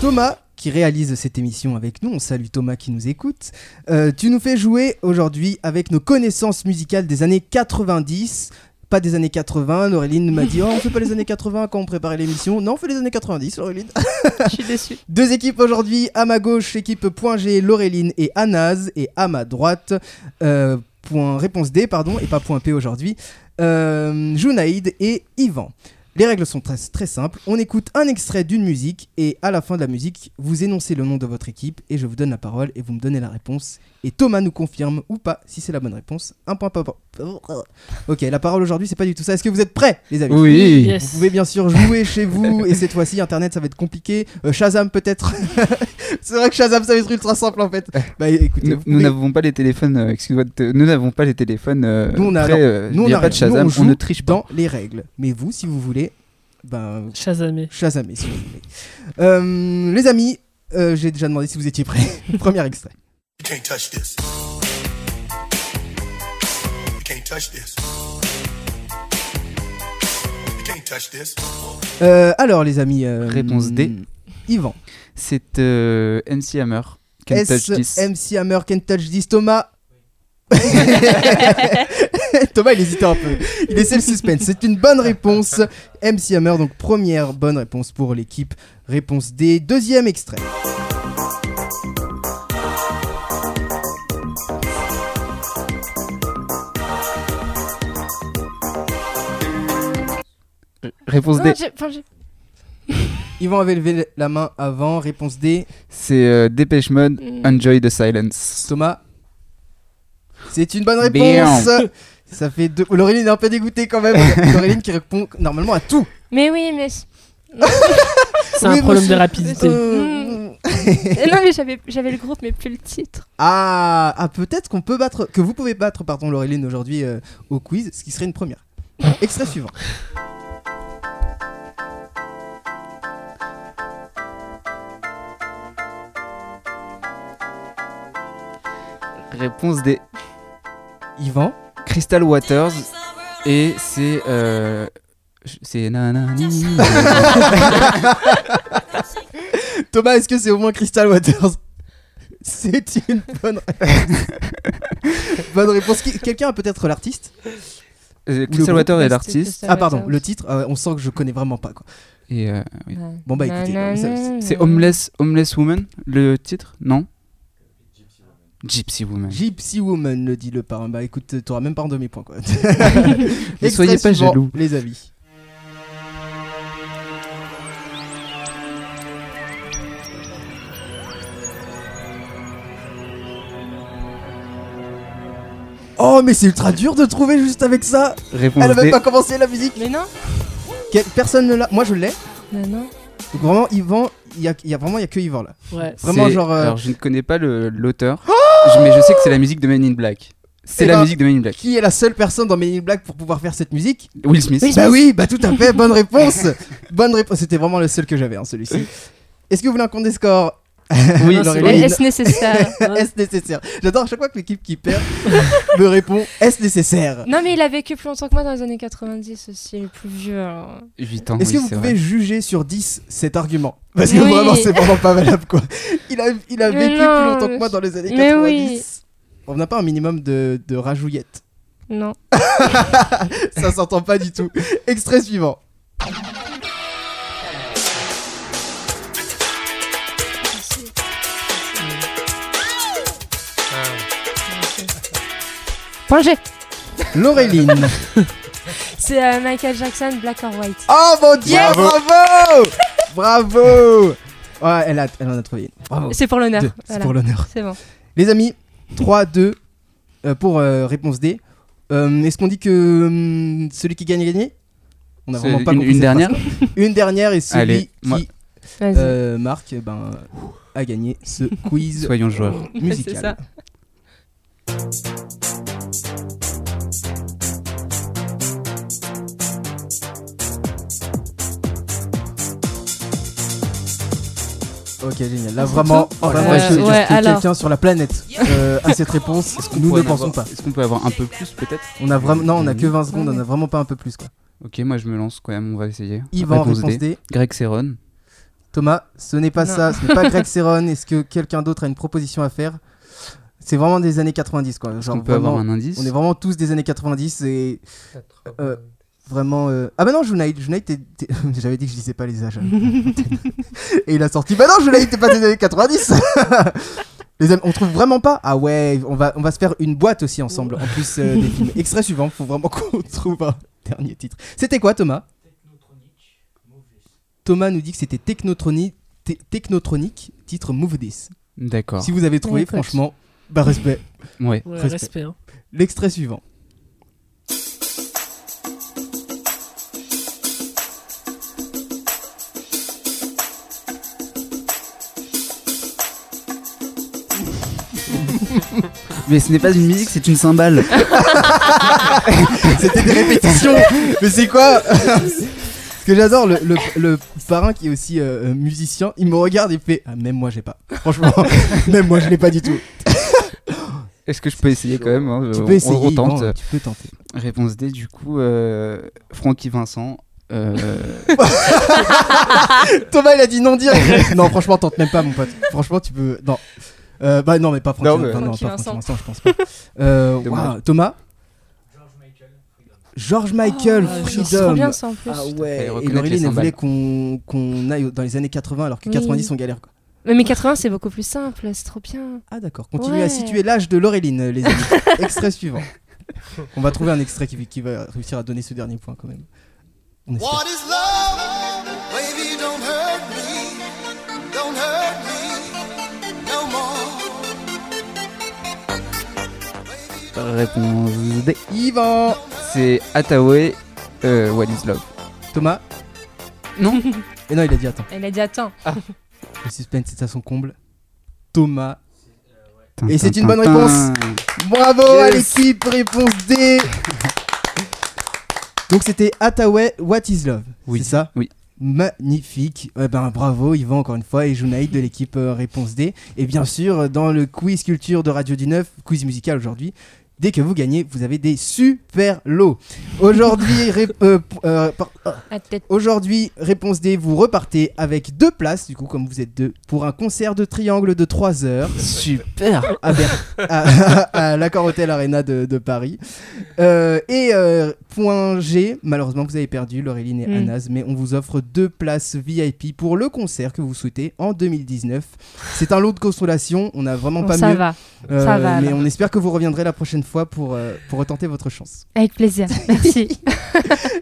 Thomas, qui réalise cette émission avec nous, on salue Thomas qui nous écoute, euh, tu nous fais jouer aujourd'hui avec nos connaissances musicales des années 90. Pas des années 80, Laureline m'a dit Oh, on fait pas les années 80 quand on préparait l'émission. Non, on fait les années 90, Laureline. Je suis déçue. [LAUGHS] Deux équipes aujourd'hui. À ma gauche, équipe Point G, Laureline et Anaz. Et à ma droite, euh, point réponse D, pardon, et pas point P aujourd'hui, euh, Junaïd et Yvan. Les règles sont très, très simples. On écoute un extrait d'une musique et à la fin de la musique, vous énoncez le nom de votre équipe et je vous donne la parole et vous me donnez la réponse. Et Thomas nous confirme ou pas si c'est la bonne réponse. Un point pas. Ok, la parole aujourd'hui, c'est pas du tout ça. Est-ce que vous êtes prêts, les amis? Oui. Yes. vous pouvez bien sûr jouer chez vous et cette fois-ci internet ça va être compliqué. Euh, Shazam peut-être? [LAUGHS] c'est vrai que Shazam ça va être ultra simple en fait. Bah écoutez, Nous pouvez- n'avons pas les téléphones. euh, Excuse-moi, de te- nous n'avons pas les téléphones. euh, Nous, on a- prêts, euh, nous, on a a pas de rien. Nous, Shazam. on on, ne triche pas. dans les règles. Mais vous, si vous voulez, ben Shazamé. Shazamé si vous voulez. Euh, les amis, euh, j'ai déjà demandé si vous étiez prêts. [LAUGHS] Premier extrait. You can't touch this. You can't touch this. You can't touch this. Euh, alors les amis. euh, Réponse D. Yvan. C'est euh, MC Hammer. Can't touch this. MC Hammer Can't Touch This Thomas. [LAUGHS] Thomas il hésitait un peu. Il laissait le suspense. C'est une bonne réponse. MC Hammer donc première bonne réponse pour l'équipe. Réponse D. Deuxième extrait. Réponse D. [LAUGHS] Yvan avait levé la main avant. Réponse D. C'est euh, Dépêche Mode. Mm. Enjoy the silence. Thomas. C'est une bonne réponse. Ça fait deux. Laureline est un peu dégoûtée quand même. [LAUGHS] Laureline qui répond normalement à tout. Mais oui, mais. [LAUGHS] C'est Oui, un problème monsieur. de rapidité. Euh, non, mais j'avais j'avais le groupe, mais plus le titre. Ah, ah peut-être qu'on peut battre, que vous pouvez battre, pardon, Laureline aujourd'hui euh, au quiz, ce qui serait une première. Extrait [LAUGHS] suivant. Réponse D. Yvan. Crystal Waters. Et c'est. euh, c'est nanani. [LAUGHS] Thomas, est-ce que c'est au moins Crystal Waters? C'est une bonne réponse. bonne réponse. Quelqu'un a peut-être l'artiste? Euh, Crystal Waters est l'artiste. Ah pardon, le titre, euh, on sent que je connais vraiment pas quoi. Et euh, oui. Bon, bah, écoutez, C'est Homeless, Homeless Woman, le titre Non? Gypsy Woman. Gypsy Woman, le dit le parrain. Bah écoute, t'auras même pas un demi-point quoi. [LAUGHS] Ne soyez pas jaloux. Les avis. Oh mais c'est ultra dur de trouver juste avec ça Réponse Elle a même D. pas commencé la musique Mais non Personne ne l'a Moi je l'ai Non, non. Donc vraiment Yvan Il y a, il y a vraiment il y a que Yvan là Ouais. Vraiment genre euh, Alors je ne connais pas le- l'auteur, je- mais je sais que c'est la musique de Men in Black. C'est Eh la ben, musique de Men in Black. Qui est la seule personne dans Men in Black pour pouvoir faire cette musique Will Smith. Bah oui, bah tout à fait, bonne réponse. bonne réponse. C'était vraiment le seul que j'avais, hein, celui-ci. Est-ce que vous voulez un compte des scores? Oui. Est-ce nécessaire [LAUGHS] Est-ce nécessaire? J'adore à chaque fois que l'équipe qui perd [LAUGHS] me répond Est-ce nécessaire? Non, mais il a vécu plus longtemps que moi dans les années 90 aussi, il est plus vieux. alors. 8 ans. Est-ce oui, que vous pouvez vrai. juger sur 10 cet argument? Parce que Oui. vraiment, c'est vraiment pas valable quoi. [LAUGHS] Il a, il a vécu non, plus longtemps que moi dans les années mais 90. oui. On n'a pas un minimum de, de rajouillettes. Non. Ça s'entend pas du tout. Extrait suivant. Point G. Laureline. [LAUGHS] C'est euh, Michael Jackson, Black or White. Oh mon dieu, Bravo. bravo Bravo Ouais, elle, a, elle en a trouvé une. Bravo. C'est pour l'honneur. C'est Voilà. pour l'honneur. C'est bon. Les amis, 3, 2 euh, pour euh, réponse D. Euh, Est-ce qu'on dit que hum, celui qui gagne a gagné? On a vraiment pas une, compris une dernière. Une dernière et celui Allez, moi- qui euh, marque eh ben, a gagné ce quiz Soyons joueurs. musical. C'est ça. Ok, génial. Là, vraiment, Oh quelqu'un sur la planète euh, a cette réponse Nous pourrait ne en pensons avoir- pas. Est-ce qu'on peut avoir un peu plus peut-être On a vraiment, non, on a que 20 secondes, Ouais. on a vraiment pas un peu plus quoi. Ok, moi je me lance quand même, on va essayer. Yvan, Réponse réponse D. D. Greg Serron. Thomas, ce n'est pas Non. ça, ce n'est pas [LAUGHS] Greg Serron. Est-ce que quelqu'un d'autre a une proposition à faire? C'est vraiment des années 90 quoi. Genre, qu'on peut avoir un indice? on est vraiment tous des années 90 et Euh, vraiment. euh, Ah bah non, Junaid, [LAUGHS] j'avais dit que je disais pas les âges. [LAUGHS] et il a sorti. Bah non, Junaid, t'es pas des années 90 [LAUGHS] Les amis, on trouve vraiment pas Ah ouais, on va, on va se faire une boîte aussi ensemble, en plus euh, des films. Extrait suivant, faut vraiment qu'on trouve un dernier titre. C'était quoi, Thomas? Thomas nous dit que c'était Technotronic, Te- Technotronic, titre Move This. D'accord. Si vous avez trouvé, Ouais, franchement, bah respect. Ouais. Ouais, Respect. respect. hein. L'extrait suivant. Mais ce n'est pas une musique, c'est une cymbale. [LAUGHS] C'était des répétitions. Mais c'est quoi [LAUGHS] Ce que j'adore, le, le, le parrain qui est aussi euh, euh, musicien, il me regarde et fait ah, Même moi, j'ai pas. Franchement, [LAUGHS] même moi, je l'ai pas du tout. Est-ce que je peux essayer quand même hein, Tu peux essayer, On retente. Tu peux tenter. Réponse D, du coup, euh, Francky Vincent. euh, Thomas, il a dit non direct. non, franchement, tente même pas, mon pote. Franchement, tu peux. Non. Euh, bah non, mais pas Francky. Non, mais- non, Francky pas Vincent. Francky Vincent, je pense pas. [LAUGHS] Euh, waouh, Thomas George Michael, Ah, Freedom. C'est trop bien ça en plus. Ah ouais, et Laureline, voulait qu'on qu'on aille dans les années 80 alors que Oui. 90 on galère quoi. Mais, mais 80 c'est beaucoup plus simple, c'est trop bien. Ah d'accord, continuez à situer l'âge de Laureline les amis. [LAUGHS] extrait suivant. On va trouver un extrait qui, qui va réussir à donner ce dernier point quand même. On espère. What is love? Réponse D. Yvan C'est Attaway, euh, What is Love. Thomas Non Et non, il a dit attends. Elle a dit attends. Le suspense est à son comble. Thomas. Et c'est une bonne réponse. Bravo à Yes. l'équipe, réponse D. Donc c'était Attaway, What is Love Oui. C'est ça Oui. Magnifique. Eh ben, bravo Yvan encore une fois et Junaïd de l'équipe euh, Réponse D. Et bien sûr, dans le quiz culture de Radio du 9, quiz musical aujourd'hui, dès que vous gagnez, vous avez des super lots. Aujourd'hui, [LAUGHS] ré- euh, euh, par- ah. Aujourd'hui, réponse D, vous repartez avec deux places, du coup, comme vous êtes deux, pour un concert de triangle de 3 heures Super [LAUGHS] à, à, à l'Accor Hotel Arena de, de Paris. Euh, et euh, point G, malheureusement, vous avez perdu, Laureline et Mm. Anas, mais on vous offre deux places VIP pour le concert que vous souhaitez en 2019. C'est un lot de consolation, on n'a vraiment Bon, pas ça mieux. va. Euh, ça va, mais alors. on espère que vous reviendrez la prochaine fois pour, euh, pour retenter votre chance. Avec plaisir. [LAUGHS] Merci.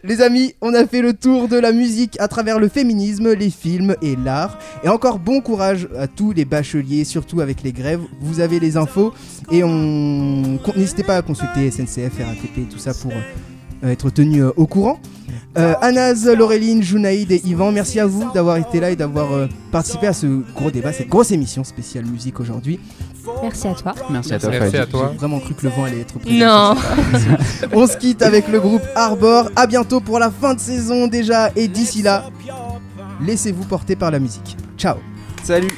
Les amis, on a fait le tour de la musique à travers le féminisme, les films et l'art. Et encore bon courage à tous les bacheliers, surtout avec les grèves. Vous avez les infos et on n'hésitez pas à consulter SNCF, RATP et tout ça pour euh, être tenu euh, au courant. Euh, Anas, Laureline, Junaïd et Yvan, merci à vous d'avoir été là et d'avoir euh, participé à ce gros débat, cette grosse émission spéciale musique aujourd'hui. Merci à toi. Merci à toi, Merci à toi. J'ai vraiment cru que le vent allait être présent. Non. [LAUGHS] On se quitte avec le groupe Arbor. À bientôt pour la fin de saison déjà. Et d'ici là, laissez-vous porter par la musique. Ciao. Salut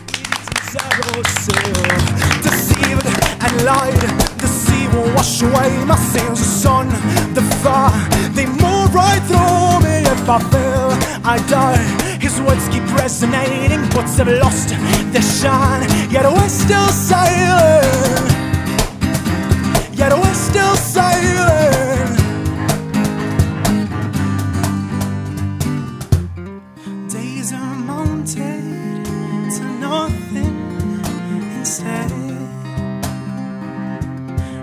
Deceived and lied, the sea will wash away my sins. The sun, the fire, they move right through me. If I fail, I die. His words keep resonating, but have lost their shine. Yet we're still sailing. Yet we're still sailing. Days are mounted to nothing instead.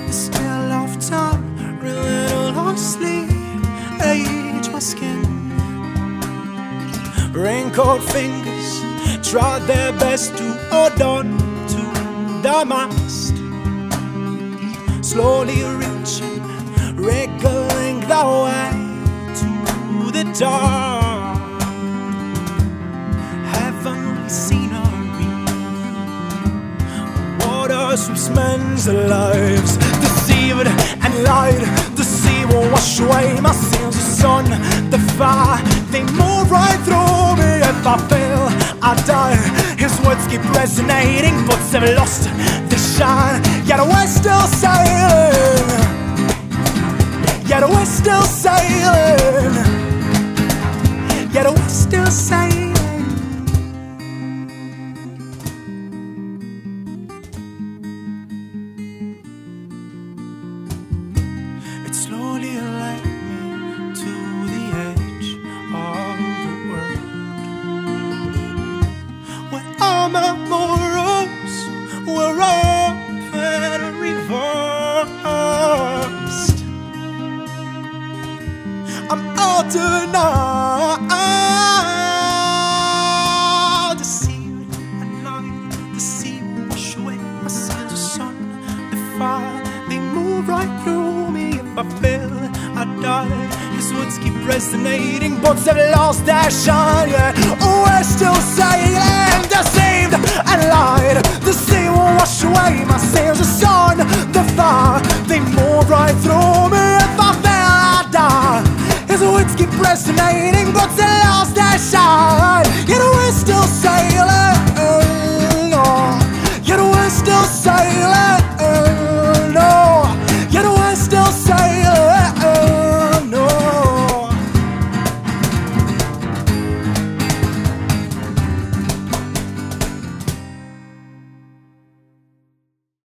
The smell of time, relentlessly age my skin. Raincoat fingers try their best to hold on to the mast. Slowly reaching, wriggling the way to the dark. Haven't we seen water sweeps men's lives. Deceived and lied, the sea will wash away my sins. The sun, the fire, they move right through me. If I fail, I die. His words keep resonating, but they've lost the shine. Yet we're still sailing. Yet we're still sailing. Yet we're still sailing.